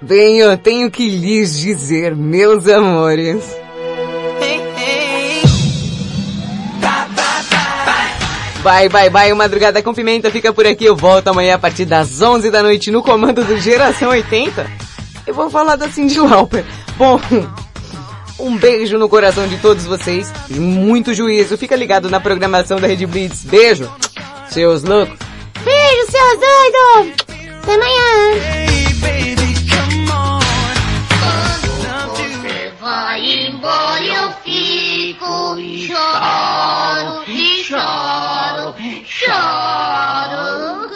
Bem, eu tenho que lhes dizer, meus amores. Bye, bye, bye. O Madrugada com Pimenta fica por aqui. Eu volto amanhã a partir das 11 da noite no comando do Geração 80. Eu vou falar da Cindy Lauper. Bom, um beijo no coração de todos vocês. e Muito juízo. Fica ligado na programação da Rede Blitz. Beijo. Seus loucos. Beijo, seus doidos! Até amanhã! Você vai embora eu fico e choro, e choro, choro.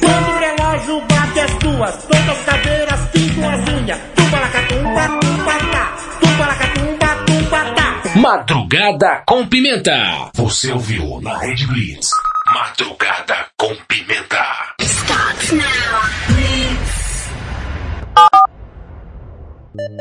Quando o relógio bate as duas, todas as caveiras pintam as unhas. Madrugada com Pimenta. Você ouviu na Rede Blitz. Madrugada com Pimenta. Starts now.